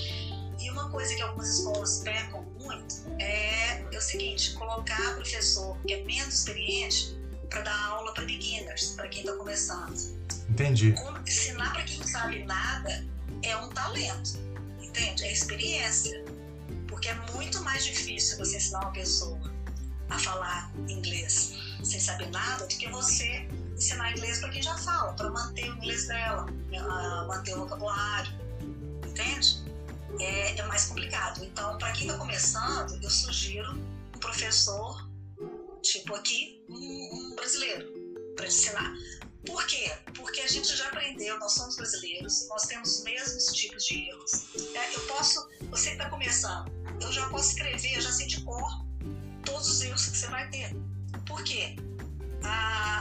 [SPEAKER 2] E uma coisa que algumas escolas pecam muito é, é o seguinte: colocar professor que é menos experiente para dar aula para beginners, para quem está começando.
[SPEAKER 1] Entendi.
[SPEAKER 2] Ensinar para quem não sabe nada é um talento, entende? É experiência. Porque é muito mais difícil você ensinar uma pessoa a falar inglês sem saber nada do que você ensinar inglês para quem já fala, para manter o inglês dela, manter o vocabulário, entende? É, é mais complicado. Então, para quem está começando, eu sugiro um professor, tipo aqui, um, um brasileiro, para ensinar. Por quê? Porque a gente já aprendeu, nós somos brasileiros, nós temos os mesmos tipos de erros. É, eu posso, você que está começando, eu já posso escrever, eu já sei de cor todos os erros que você vai ter. Por quê?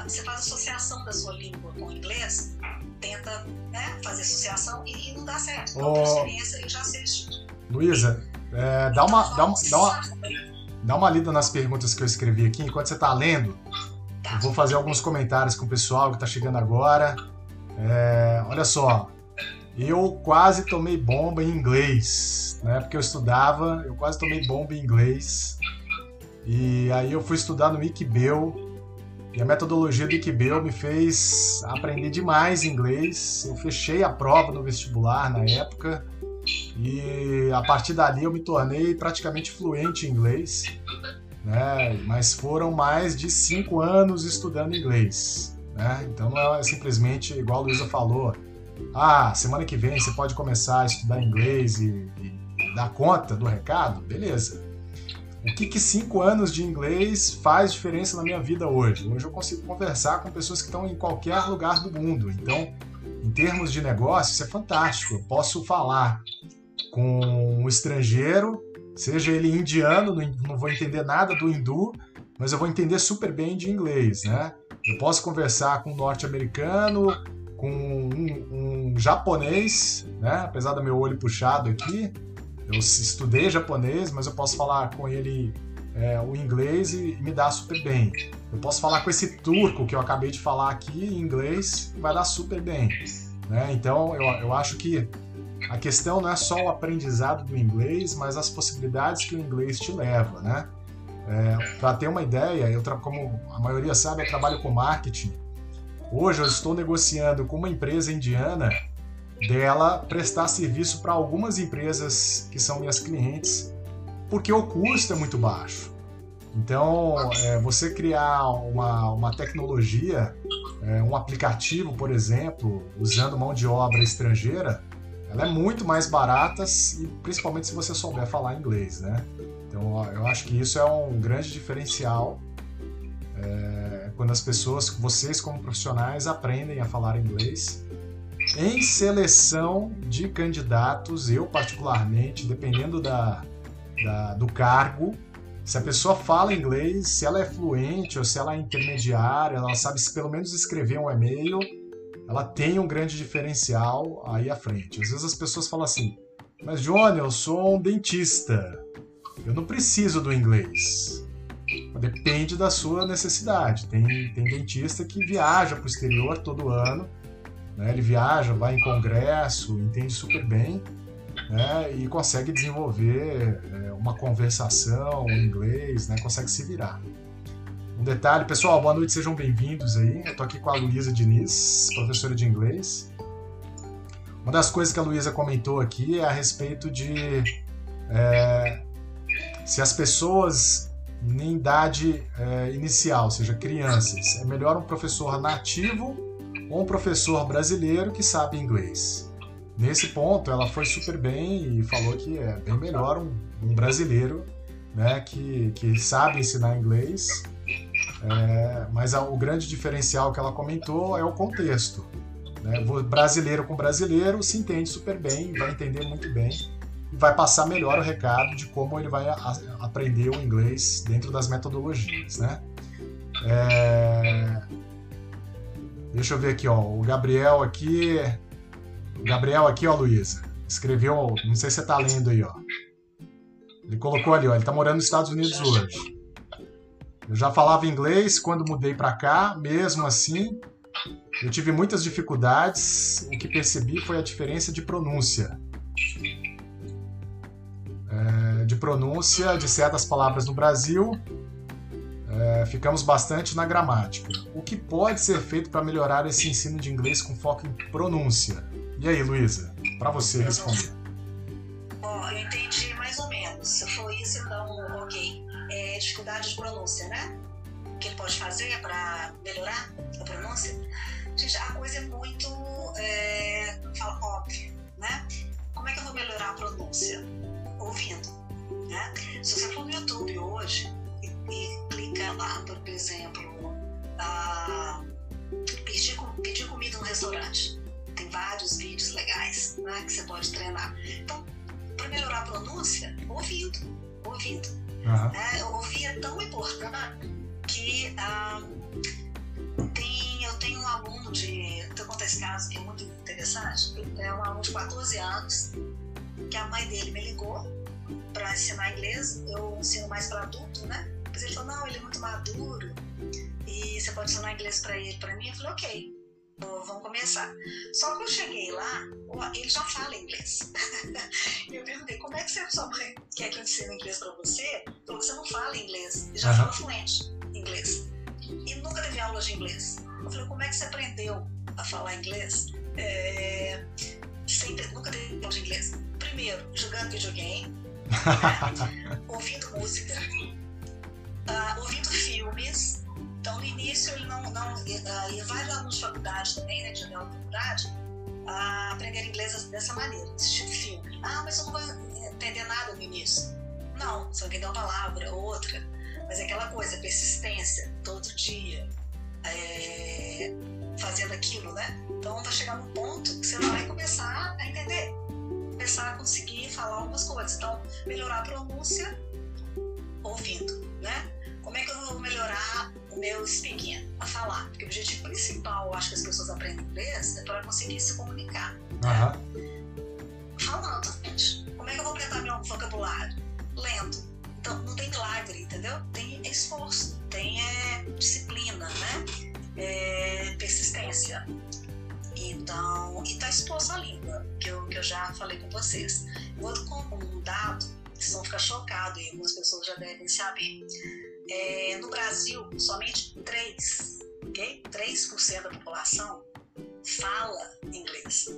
[SPEAKER 2] Você faz associação da sua língua com o inglês, tenta né, fazer associação e não dá certo. Então, oh. por experiência, eu já sei isso.
[SPEAKER 1] Luísa, é, dá, uma, dá, uma, dá, uma, dá uma lida nas perguntas que eu escrevi aqui. Enquanto você está lendo, eu vou fazer alguns comentários com o pessoal que está chegando agora. É, olha só, eu quase tomei bomba em inglês, né? Porque eu estudava, eu quase tomei bomba em inglês. E aí eu fui estudar no Ikebel. E a metodologia do Ikebel me fez aprender demais inglês. Eu fechei a prova no vestibular na época. E a partir dali eu me tornei praticamente fluente em inglês né? Mas foram mais de cinco anos estudando inglês, né? Então não é simplesmente igual a Luísa falou, ah, semana que vem você pode começar a estudar inglês e, e dar conta do recado, beleza? O que, que cinco anos de inglês faz diferença na minha vida hoje? Hoje eu consigo conversar com pessoas que estão em qualquer lugar do mundo. Então, em termos de negócio, isso é fantástico. Eu posso falar com um estrangeiro Seja ele indiano, não vou entender nada do hindu, mas eu vou entender super bem de inglês, né? Eu posso conversar com um norte-americano, com um, um, japonês, né? Apesar do meu olho puxado aqui, eu estudei japonês, mas eu posso falar com ele é, o inglês e, me dá super bem. Eu posso falar com esse turco que eu acabei de falar aqui em inglês e vai dar super bem. Né? Então eu, eu acho que a questão não é só o aprendizado do inglês, mas as possibilidades que o inglês te leva, né? É, Para ter uma ideia, eu como a maioria sabe, eu trabalho com marketing. Hoje eu estou negociando com uma empresa indiana dela prestar serviço para algumas empresas que são minhas clientes, porque o custo é muito baixo. Então, é, você criar uma, uma tecnologia, é, um aplicativo, por exemplo, usando mão de obra estrangeira, ela é muito mais barata, e principalmente se você souber falar inglês, né? Então eu acho que isso é um grande diferencial é, quando as pessoas, vocês como profissionais, aprendem a falar inglês. Em seleção de candidatos, eu particularmente, dependendo da, da, do cargo, se a pessoa fala inglês, se ela é fluente ou se ela é intermediária, ela sabe pelo menos escrever um e-mail, ela tem um grande diferencial aí à frente. Às vezes as pessoas falam assim: Mas Johnny, eu sou um dentista, eu não preciso do inglês. Depende da sua necessidade. Tem, tem dentista que viaja para o exterior todo ano, né? ele viaja, vai em congresso, entende super bem né? e consegue desenvolver é, uma conversação em inglês, né? consegue se virar. Um detalhe, pessoal, boa noite, sejam bem-vindos aí. Eu tô aqui com a Luísa Diniz, professora de inglês. Uma das coisas que a Luísa comentou aqui é a respeito de é, se as pessoas em idade é, inicial, ou seja, crianças, é melhor um professor nativo ou um professor brasileiro que sabe inglês. Nesse ponto, ela foi super bem e falou que é bem melhor um, um brasileiro né, que, que sabe ensinar inglês é, mas a, o grande diferencial que ela comentou é o contexto. Né? Brasileiro com brasileiro se entende super bem, vai entender muito bem e vai passar melhor o recado de como ele vai a, aprender o inglês dentro das metodologias. Né? É... Deixa eu ver aqui, ó, o Gabriel aqui. O Gabriel aqui, ó, Luísa, escreveu, não sei se você está lendo aí, ó. Ele colocou ali, ó, ele está morando nos Estados Unidos hoje. Eu já falava inglês quando mudei para cá, mesmo assim, eu tive muitas dificuldades. O que percebi foi a diferença de pronúncia. É, de pronúncia de certas palavras no Brasil, é, ficamos bastante na gramática. O que pode ser feito para melhorar esse ensino de inglês com foco em pronúncia? E aí, Luísa, para você responder.
[SPEAKER 2] Bom, eu entendi mais ou menos. Se for isso, então, ok é, dificuldade de pronúncia, né? O que ele pode fazer para melhorar a pronúncia? Gente, a coisa é muito é, fala, óbvia, né? Como é que eu vou melhorar a pronúncia? Ouvindo, né? Se você for no YouTube hoje e, e clica lá, por exemplo, a, pedir, pedir comida no restaurante, tem vários vídeos legais né, que você pode treinar. Então, para melhorar a pronúncia, ouvindo, ouvindo. Uhum. Né? Ouvir é tão importante que ah, tem, eu tenho um aluno de. Vou contar esse caso que é muito interessante. É um aluno de 14 anos que a mãe dele me ligou para ensinar inglês. Eu ensino mais para adulto, né? Mas ele falou: não, ele é muito maduro e você pode ensinar inglês para ele, para mim. Eu falei: ok vamos começar. Só que eu cheguei lá, ele já fala inglês. <laughs> eu perguntei, como é que você, sua mãe quer que eu ensine inglês para você? Falou que você não fala inglês, e já uhum. fala fluente inglês. E nunca teve aula de inglês. Eu falei, como é que você aprendeu a falar inglês? É... Sempre, nunca teve aula de inglês. Primeiro, jogando videogame, né? <laughs> ouvindo música, uh, ouvindo filmes, então, no início, ele não. não e, vários alunos de faculdade também, né, de faculdade, a aprender inglês dessa maneira, assistindo filme. Ah, mas eu não vou entender nada no início. Não, você vai entender uma palavra, outra. Mas é aquela coisa, persistência, todo dia, é, fazendo aquilo, né? Então vai chegar num ponto que você vai começar a entender, começar a conseguir falar algumas coisas. Então, melhorar a pronúncia ouvindo, né? Como é que eu vou melhorar o meu speaking, a falar. Porque o objetivo principal, eu acho que as pessoas aprendem inglês, é para conseguir se comunicar. Uhum. Falando, gente. Como é que eu vou aumentar meu vocabulário? Lendo. Então, não tem milagre, entendeu? Tem esforço, tem é, disciplina, né? É, persistência. Então, e tá exposto à língua, que eu, que eu já falei com vocês. Vou com um dado, vocês vão ficar chocados e algumas pessoas já devem saber. É, no Brasil, somente 3, okay? 3% da população fala inglês.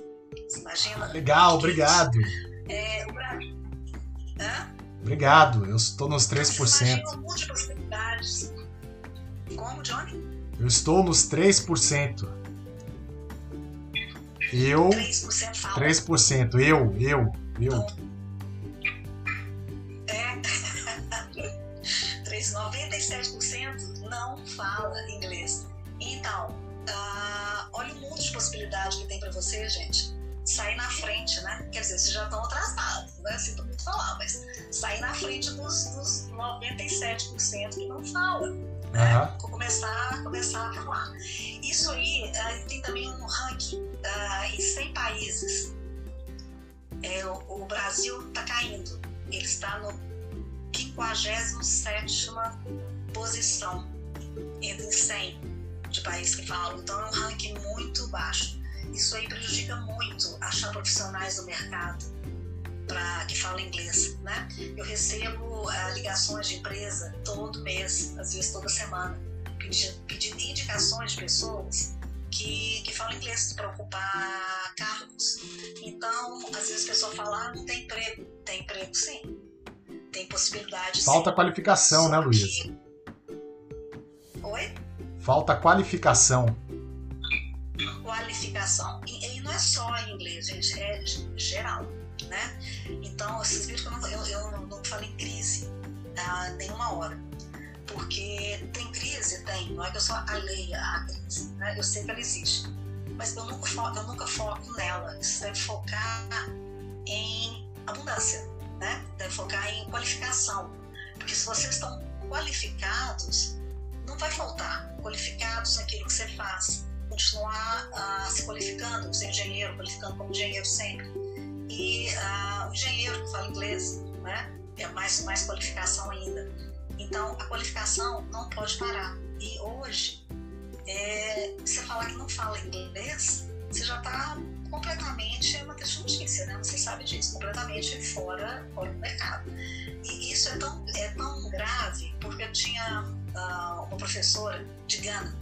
[SPEAKER 2] Você imagina?
[SPEAKER 1] Legal, obrigado.
[SPEAKER 2] É, o Brasil. Hã?
[SPEAKER 1] Obrigado, eu estou nos 3%. Você
[SPEAKER 2] imagina múltiplas possibilidades. Como, Johnny?
[SPEAKER 1] Eu estou nos 3%. Eu.
[SPEAKER 2] 3% fala.
[SPEAKER 1] 3%. Eu, eu, eu.
[SPEAKER 2] Então, não fala inglês. Então, uh, olha o mundo de possibilidade que tem para você, gente. Sair na frente, né? Quer dizer, vocês já estão atrasados, né? Sinto muito falar, mas sair na frente dos, dos 97% que não falam. Né? Uhum. Começar, começar a falar. Isso aí uh, tem também um ranking uh, em 100 países. É, o, o Brasil está caindo. Ele está no 57 posição entre 100 de países que falam. Então é um ranking muito baixo. Isso aí prejudica muito achar profissionais no mercado para que falam inglês, né? Eu recebo uh, ligações de empresa todo mês, às vezes toda semana, pedindo, pedindo indicações de pessoas que, que falam inglês para ocupar cargos. Então, às vezes a pessoa fala, ah, não tem emprego. Tem emprego sim tem possibilidade.
[SPEAKER 1] Falta sim. qualificação, né, Luiz?
[SPEAKER 2] Oi?
[SPEAKER 1] Falta qualificação.
[SPEAKER 2] Qualificação. E, e, não é só em inglês, gente, é geral, né? Então, vocês viram que eu não, eu, eu não falei crise a nenhuma hora. Porque tem crise, tem. Não é que eu sou alheia à crise, né? Eu sei que ela existe. Mas eu nunca foco, eu nunca foco nela. Você deve focar em abundância né? Deve focar em qualificação. Porque se vocês estão qualificados, não vai faltar qualificados naquilo que você faz. Continuar uh, se qualificando, ser engenheiro, qualificando como engenheiro sempre. E uh, o engenheiro que fala inglês, né? É mais, mais qualificação ainda. Então, a qualificação não pode parar. E hoje, é, você falar que não fala inglês, você já está completamente é uma triste notícia, né? Você sabe disso, completamente fora, fora do mercado. E isso é tão, é tão grave porque eu tinha uh, uma professora de Gana,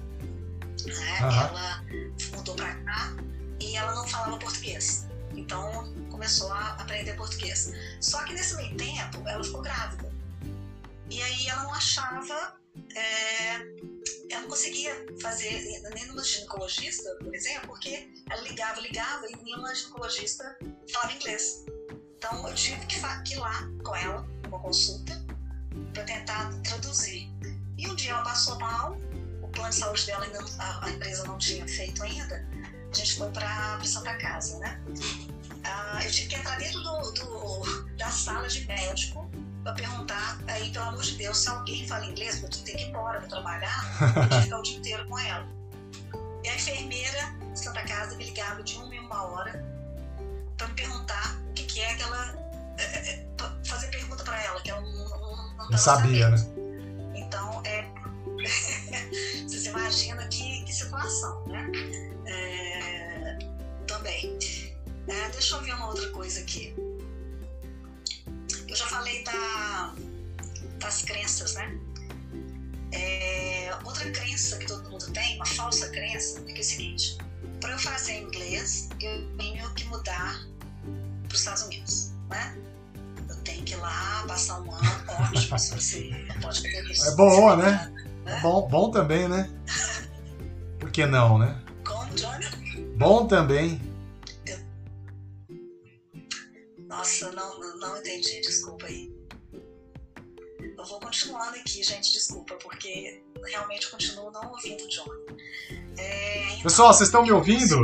[SPEAKER 2] né? Uhum. Ela mudou para cá e ela não falava português. Então começou a aprender português. Só que nesse meio tempo ela ficou grávida. E aí ela não achava é, eu não conseguia fazer nem numa ginecologista, por exemplo, porque ela ligava, ligava e nenhuma ginecologista falava inglês. Então eu tive que, que ir lá com ela, uma consulta, para tentar traduzir. E um dia ela passou mal, o plano de saúde dela ainda a, a empresa não tinha feito ainda, a gente foi para Santa Casa, né? Ah, eu tive que entrar dentro do, do, da sala de médico para perguntar, aí, pelo amor de Deus, se alguém fala inglês, porque tu tem que ir embora para trabalhar, <laughs> eu tinha ficar o dia inteiro com ela. E a enfermeira de Santa Casa me ligava de uma em uma hora para me perguntar o que, que é que ela. É, é, fazer pergunta para ela, que ela não, não, não,
[SPEAKER 1] não sabia, né?
[SPEAKER 2] Então, é. <laughs> Vocês imaginam que, que situação, né? É, também. É, deixa eu ver uma outra coisa aqui. Eu já falei da, das crenças, né? É, outra crença que todo mundo tem, uma falsa crença, é que é o seguinte: para eu fazer inglês, eu tenho que mudar para os Estados Unidos, né? Eu tenho que ir lá passar um ano, ótimo, se você pode fazer isso.
[SPEAKER 1] É bom, né? né? Bom, bom também, né? Por que não, né?
[SPEAKER 2] Como, Johnny?
[SPEAKER 1] Bom também.
[SPEAKER 2] Nossa, não, não entendi, desculpa aí. Eu vou continuando aqui, gente, desculpa, porque realmente continuo não ouvindo o John.
[SPEAKER 1] É, então, Pessoal, vocês estão me ouvindo?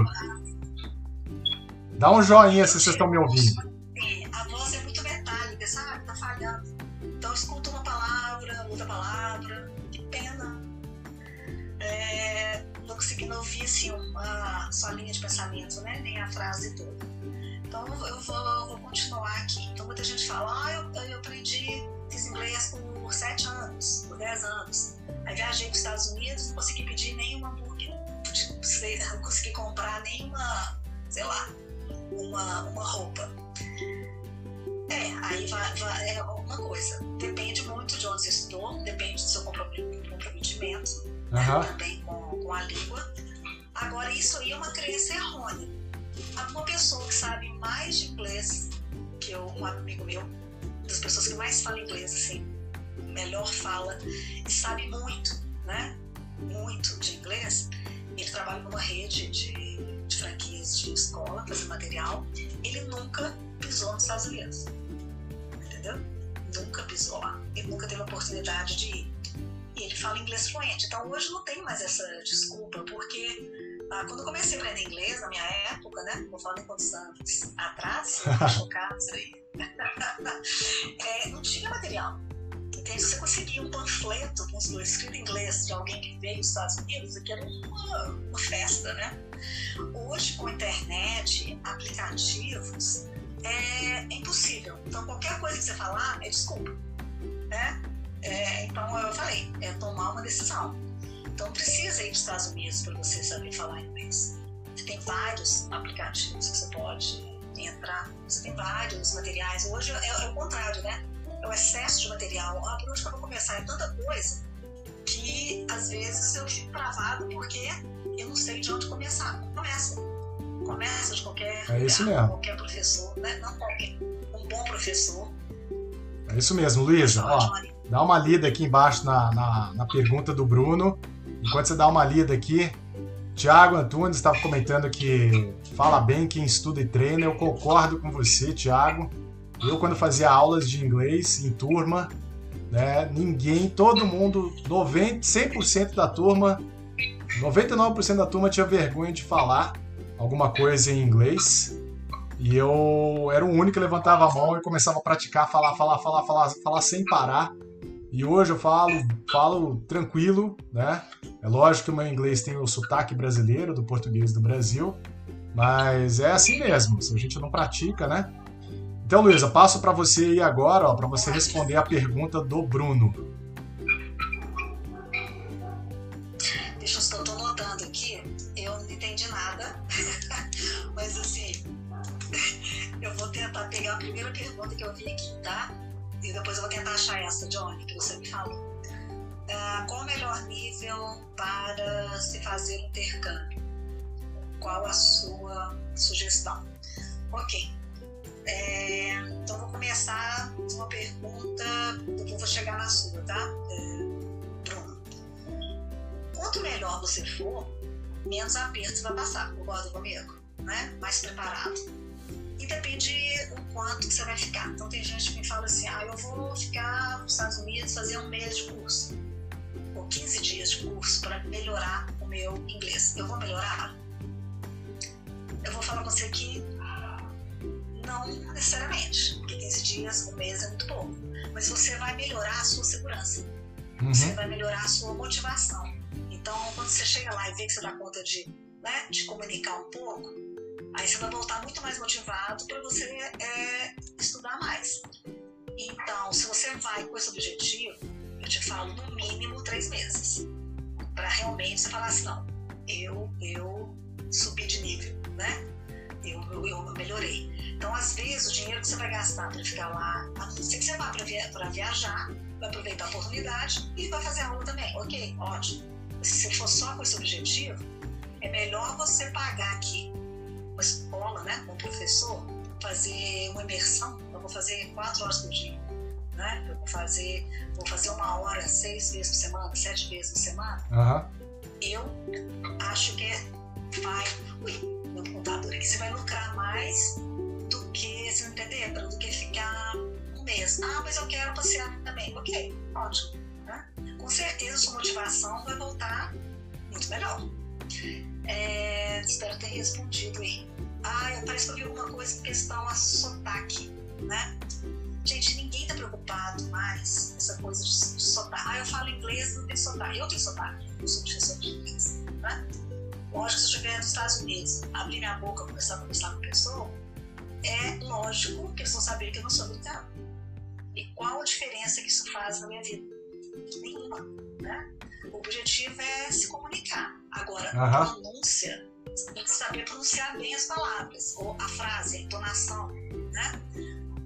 [SPEAKER 1] Dá um joinha se vocês estão me ouvindo.
[SPEAKER 2] Sim, a voz é muito metálica, sabe? Tá falhando. Então escuta uma palavra, outra palavra. Que pena. É, não conseguindo ouvir assim, uma só linha de pensamento, né? Nem a frase toda. Então eu vou, vou continuar aqui. Então muita gente fala, ah, eu, eu aprendi, fiz inglês por sete anos, por dez anos. Aí viajei para os Estados Unidos, não consegui pedir nenhum hambúrguer, não <laughs> consegui comprar nenhuma, sei lá, uma, uma roupa. É, aí vai, vai, é uma coisa. Depende muito de onde você estudou, depende do seu comprometimento, uhum. né, também com, com a língua. Agora, isso aí é uma crença errônea uma pessoa que sabe mais de inglês que eu, um amigo meu, das pessoas que mais falam inglês, assim, melhor fala e sabe muito, né? Muito de inglês. Ele trabalha numa rede de, de franquias de escola, fazendo material. Ele nunca pisou nos Estados Unidos. Entendeu? Nunca pisou lá. Ele nunca teve a oportunidade de ir. E ele fala inglês fluente. Então hoje não tem mais essa desculpa, porque ah, quando eu comecei a aprender inglês, na minha época, né? Vou falar em quantos anos atrás, <laughs> chocados <laughs> aí. é, não tinha material. Entende? Você conseguia um panfleto com escrito em inglês de alguém que veio dos Estados Unidos, que era uma, uma festa, né? Hoje, com internet, aplicativos, é, é impossível. Então, qualquer coisa que você falar é desculpa. Né? É, então, eu falei, é tomar uma decisão. Então, precisa ir para os Estados Unidos para você saber falar inglês. Você tem vários aplicativos que você pode entrar, você tem vários materiais. Hoje é, é o contrário, né? É o excesso de material. Por onde que eu vou começar? É tanta coisa que às vezes eu fico travado porque eu não sei de onde começar. Começa. Começa de qualquer
[SPEAKER 1] é isso lugar, mesmo.
[SPEAKER 2] qualquer professor, né? não qualquer, um bom professor.
[SPEAKER 1] É isso mesmo, Luísa. Dá uma lida aqui embaixo na, na, na pergunta do Bruno. Enquanto você dá uma lida aqui, Tiago Antunes estava comentando que fala bem quem estuda e treina. Eu concordo com você, Tiago. Eu, quando fazia aulas de inglês em turma, né, ninguém, todo mundo, 90, 100% da turma 99% da turma tinha vergonha de falar alguma coisa em inglês. E eu era o único que levantava a mão e começava a praticar, falar, falar, falar, falar, falar sem parar. E hoje eu falo, falo tranquilo, né? É lógico que o meu inglês tem o sotaque brasileiro do português do Brasil, mas é assim mesmo, se a gente não pratica, né? Então, Luísa, passo para você aí agora, para você responder a pergunta do Bruno.
[SPEAKER 2] tentar pegar a primeira pergunta que eu vi aqui, tá? E depois eu vou tentar achar essa, Johnny, que você me falou. Uh, qual o melhor nível para se fazer um intercâmbio? Qual a sua sugestão? Ok. É, então vou começar com uma pergunta, depois vou chegar na sua, tá? É. Quanto melhor você for, menos aperto você vai passar, concorda comigo? Né? Mais preparado e depende quanto que você vai ficar. Então tem gente que me fala assim, ah, eu vou ficar nos Estados Unidos fazer um mês de curso, ou 15 dias de curso para melhorar o meu inglês. Eu vou melhorar? Eu vou falar com você que não necessariamente, porque 15 dias, um mês é muito pouco. Mas você vai melhorar a sua segurança. Uhum. Você vai melhorar a sua motivação. Então, quando você chega lá e vê que você dá conta de, né, de comunicar um pouco, Aí você vai voltar muito mais motivado para você é, estudar mais. Então, se você vai com esse objetivo, eu te falo no mínimo três meses. Para realmente você falar assim, não, eu, eu subi de nível, né? Eu, eu, eu melhorei. Então, às vezes, o dinheiro que você vai gastar para ficar lá, a não ser que você vá para via, viajar, vai aproveitar a oportunidade e vai fazer aula também. Ok, ótimo. Se você for só com esse objetivo, é melhor você pagar aqui uma escola, né, com um professor, fazer uma imersão, eu vou fazer quatro horas por dia, né? Eu vou fazer, vou fazer uma hora seis vezes por semana, sete vezes por semana.
[SPEAKER 1] Uhum.
[SPEAKER 2] Eu acho que é, vai, ui, meu contador aqui, você vai lucrar mais do que, se não entender, do que ficar um mês. Ah, mas eu quero passear também. Ok, ótimo. Né? Com certeza sua motivação vai voltar muito melhor. É, espero ter respondido aí. Ah, parece que eu vi alguma coisa em questão a sotaque, né? Gente, ninguém tá preocupado mais essa coisa de, sotaque. Ah, eu falo inglês, não tem sotaque. Eu tenho sotaque, eu sou professor de inglês, né? Lógico, se eu estiver nos Estados Unidos, abrir minha boca começar a conversar com a pessoa, é lógico que eles vão saber que eu não sou americano. E qual a diferença que isso faz na minha vida? Nenhuma, né? O objetivo é se comunicar. Agora, a pronúncia, você tem que saber pronunciar bem as palavras, ou a frase, a entonação, né?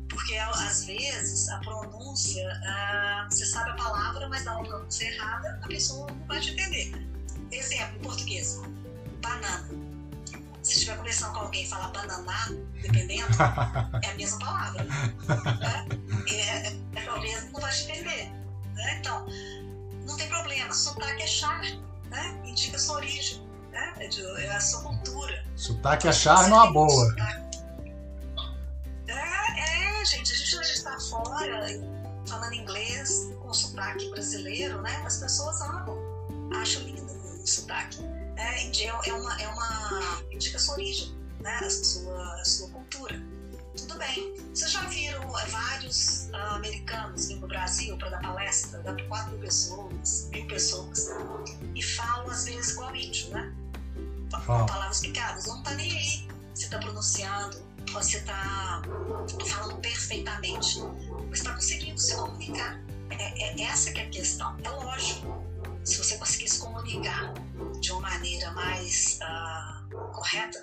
[SPEAKER 2] Porque às vezes a pronúncia, ah, você sabe a palavra, mas dá uma pronúncia errada, a pessoa não vai te entender. Exemplo, em português, banana. Se estiver conversando com alguém e falar bananá, dependendo, <laughs> é a mesma palavra. Né? É, é, é, talvez não vai te entender. Né? Então, não tem problema. Sotaque é char, né? Indica sua origem, né? É, de, é a sua cultura.
[SPEAKER 1] Sotaque é char numa boa.
[SPEAKER 2] É, é, gente, a gente está fora, falando inglês com sotaque brasileiro, né? As pessoas amam, acham lindo o sotaque. É, é, uma, é uma indica sua origem, né? a, sua, a sua cultura. Tudo bem. Vocês já viram é, vários uh, americanos vindo para o Brasil para dar palestra, dá para 4 mil pessoas, mil pessoas, e falam às vezes igual índio, né? Com palavras picadas. Não tá nem aí se está pronunciando, você está falando perfeitamente, você está conseguindo se comunicar. É, é, essa que é a questão. É lógico, se você conseguir se comunicar de uma maneira mais uh, correta,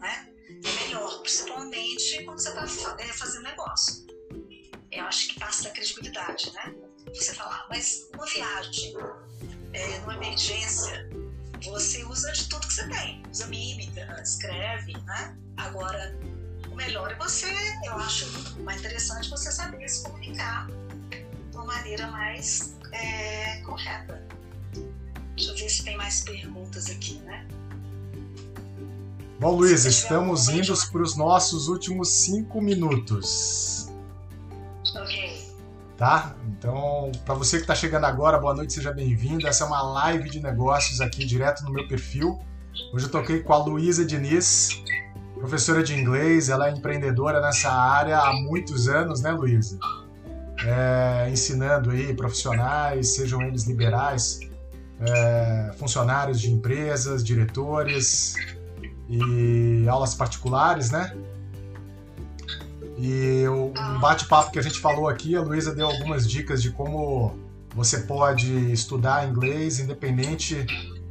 [SPEAKER 2] né, é melhor, principalmente quando você está é, fazendo negócio. Eu acho que passa da credibilidade, né? Você falar, mas uma viagem, é, numa emergência, você usa de tudo que você tem. Usa mímica, escreve, né? Agora, o melhor é você, eu acho mais interessante você saber se comunicar de uma maneira mais é, correta. Deixa eu ver se tem mais perguntas aqui, né?
[SPEAKER 1] Bom, Luiz, estamos indo para os nossos últimos cinco minutos.
[SPEAKER 2] Ok.
[SPEAKER 1] Tá? Então, para você que está chegando agora, boa noite, seja bem-vindo. Essa é uma live de negócios aqui direto no meu perfil. Hoje eu toquei com a Luísa Diniz, professora de inglês, ela é empreendedora nessa área há muitos anos, né, Luísa? É, ensinando aí profissionais, sejam eles liberais, é, funcionários de empresas, diretores e aulas particulares, né? E um bate-papo que a gente falou aqui, a Luísa deu algumas dicas de como você pode estudar inglês independente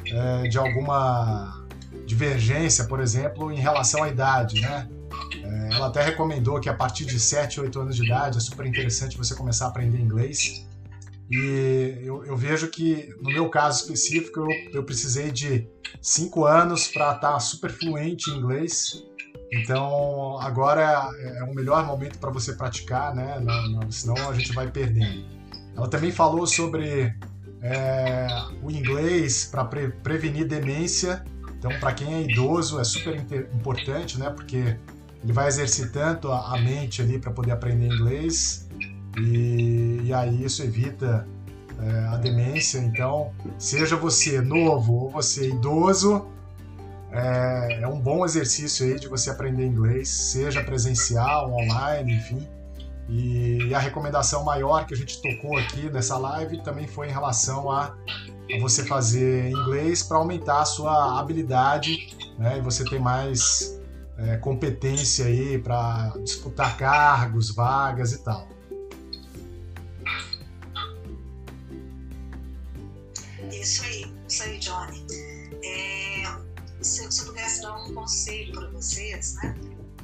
[SPEAKER 1] é, de alguma divergência, por exemplo, em relação à idade, né? É, ela até recomendou que a partir de 7, 8 anos de idade é super interessante você começar a aprender inglês. E eu, eu vejo que, no meu caso específico, eu, eu precisei de 5 anos para estar tá super fluente em inglês. Então, agora é, é o melhor momento para você praticar, né? Não, não, senão a gente vai perdendo. Ela também falou sobre é, o inglês para pre prevenir demência então, para quem é idoso, é super importante, né? Porque ele vai exercitando a, a mente ali para poder aprender inglês e, e aí isso evita é, a demência. Então, seja você novo ou você idoso, é, é, um bom exercício aí de você aprender inglês, seja presencial, online, enfim. E, e a recomendação maior que a gente tocou aqui nessa live também foi em relação a a você fazer inglês para aumentar a sua habilidade né, e você ter mais é, competência aí para disputar cargos, vagas e tal.
[SPEAKER 2] Isso aí, isso aí, Johnny. É, se, se eu pudesse dar um conselho para vocês, né?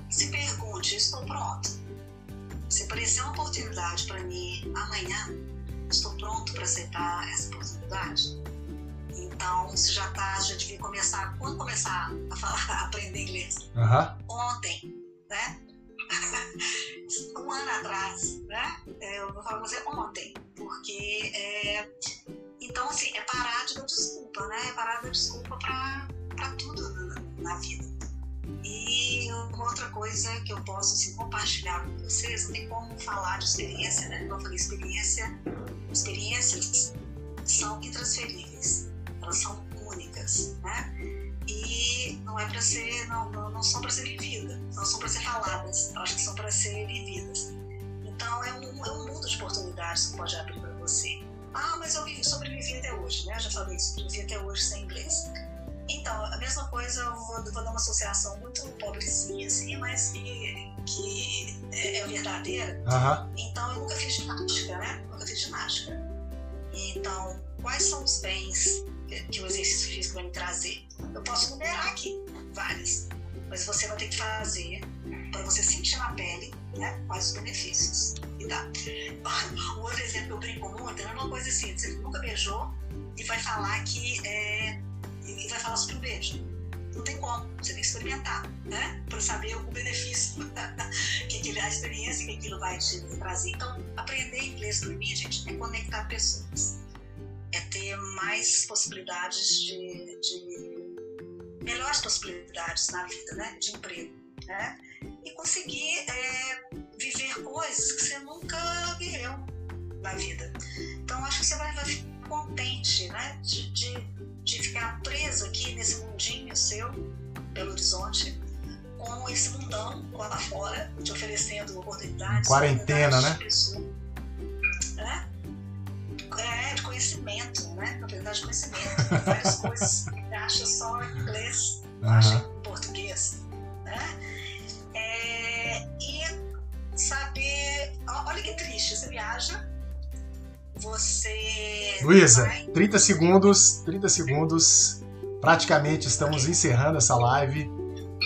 [SPEAKER 2] Se pergunte, estou pronto. Se aparecer uma oportunidade para mim amanhã, estou pronto para aceitar essa oportunidade. Então, você já tá, já devia começar, quando começar a falar, <laughs> a aprender inglês?
[SPEAKER 1] Uhum.
[SPEAKER 2] Ontem, né? <laughs> um ano atrás, né? É, eu vou falar com você ontem, porque é, então assim é parar de dar desculpa, né? É parar de dar desculpa para tudo na, na, vida. E uma outra coisa que eu posso assim, compartilhar com vocês, não tem como falar de experiência, né? Como eu falei, experiência experiências são intransferíveis, elas são únicas, né? E não é para ser, não, não, não são para ser vividas, não são para ser faladas, que são para ser vividas. Então é um, é um mundo de oportunidades que pode abrir para você. Ah, mas eu sobrevivi até hoje, né? Eu já falei, sobrevivi até hoje sem inglês. Então, a mesma coisa, eu vou, vou dar uma associação muito pobrezinha, assim, mas que, que é, é verdadeira.
[SPEAKER 1] Uhum.
[SPEAKER 2] Então, eu nunca fiz ginástica, né? Nunca fiz ginástica. Então, quais são os bens que o exercício físico vai me trazer? Eu posso numerar aqui vários, mas você vai ter que fazer para você sentir na pele né, quais os benefícios. E dá. Um outro exemplo que eu brinco muito é uma coisa assim: você nunca beijou e vai falar que é, e vai falar sobre o beijo. Não tem como, você tem que experimentar, né? Para saber o benefício, <laughs> que aquilo, a experiência que aquilo vai te trazer. Então, aprender inglês para mim, gente, é conectar pessoas, é ter mais possibilidades de, de melhores possibilidades na vida, né? De emprego, né? E conseguir é, viver coisas que você nunca viveu, na vida. Então, acho que você vai, vai ficar contente, né? De, de, de ficar preso aqui nesse mundinho seu, Belo Horizonte, com esse mundão lá fora, te oferecendo oportunidades.
[SPEAKER 1] Quarentena, né?
[SPEAKER 2] É? é, de conhecimento, né? Oportunidade de conhecimento. Várias coisas que acha só em inglês, uhum. acha em português. Né? Olha que triste, você viaja. Você.
[SPEAKER 1] Luísa, vai... 30 segundos, 30 segundos. Praticamente estamos encerrando essa live.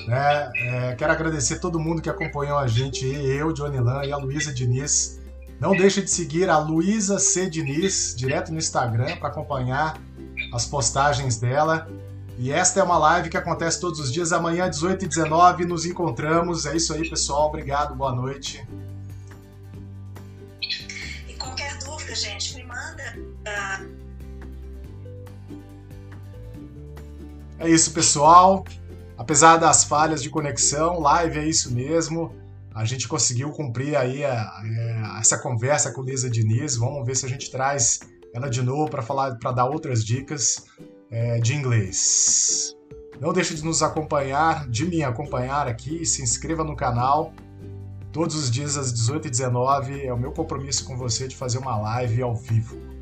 [SPEAKER 1] Né? É, quero agradecer todo mundo que acompanhou a gente, eu, Johnny Lan e a Luísa Diniz. Não deixe de seguir a Luísa C. Diniz direto no Instagram para acompanhar as postagens dela. E esta é uma live que acontece todos os dias. Amanhã, 18 e 19 nos encontramos. É isso aí, pessoal. Obrigado, boa noite. É isso, pessoal. Apesar das falhas de conexão, live é isso mesmo. A gente conseguiu cumprir aí a, a, essa conversa com Lisa Diniz. Vamos ver se a gente traz ela de novo para falar, para dar outras dicas é, de inglês. Não deixe de nos acompanhar, de me acompanhar aqui. Se inscreva no canal. Todos os dias às 18h19 é o meu compromisso com você de fazer uma live ao vivo.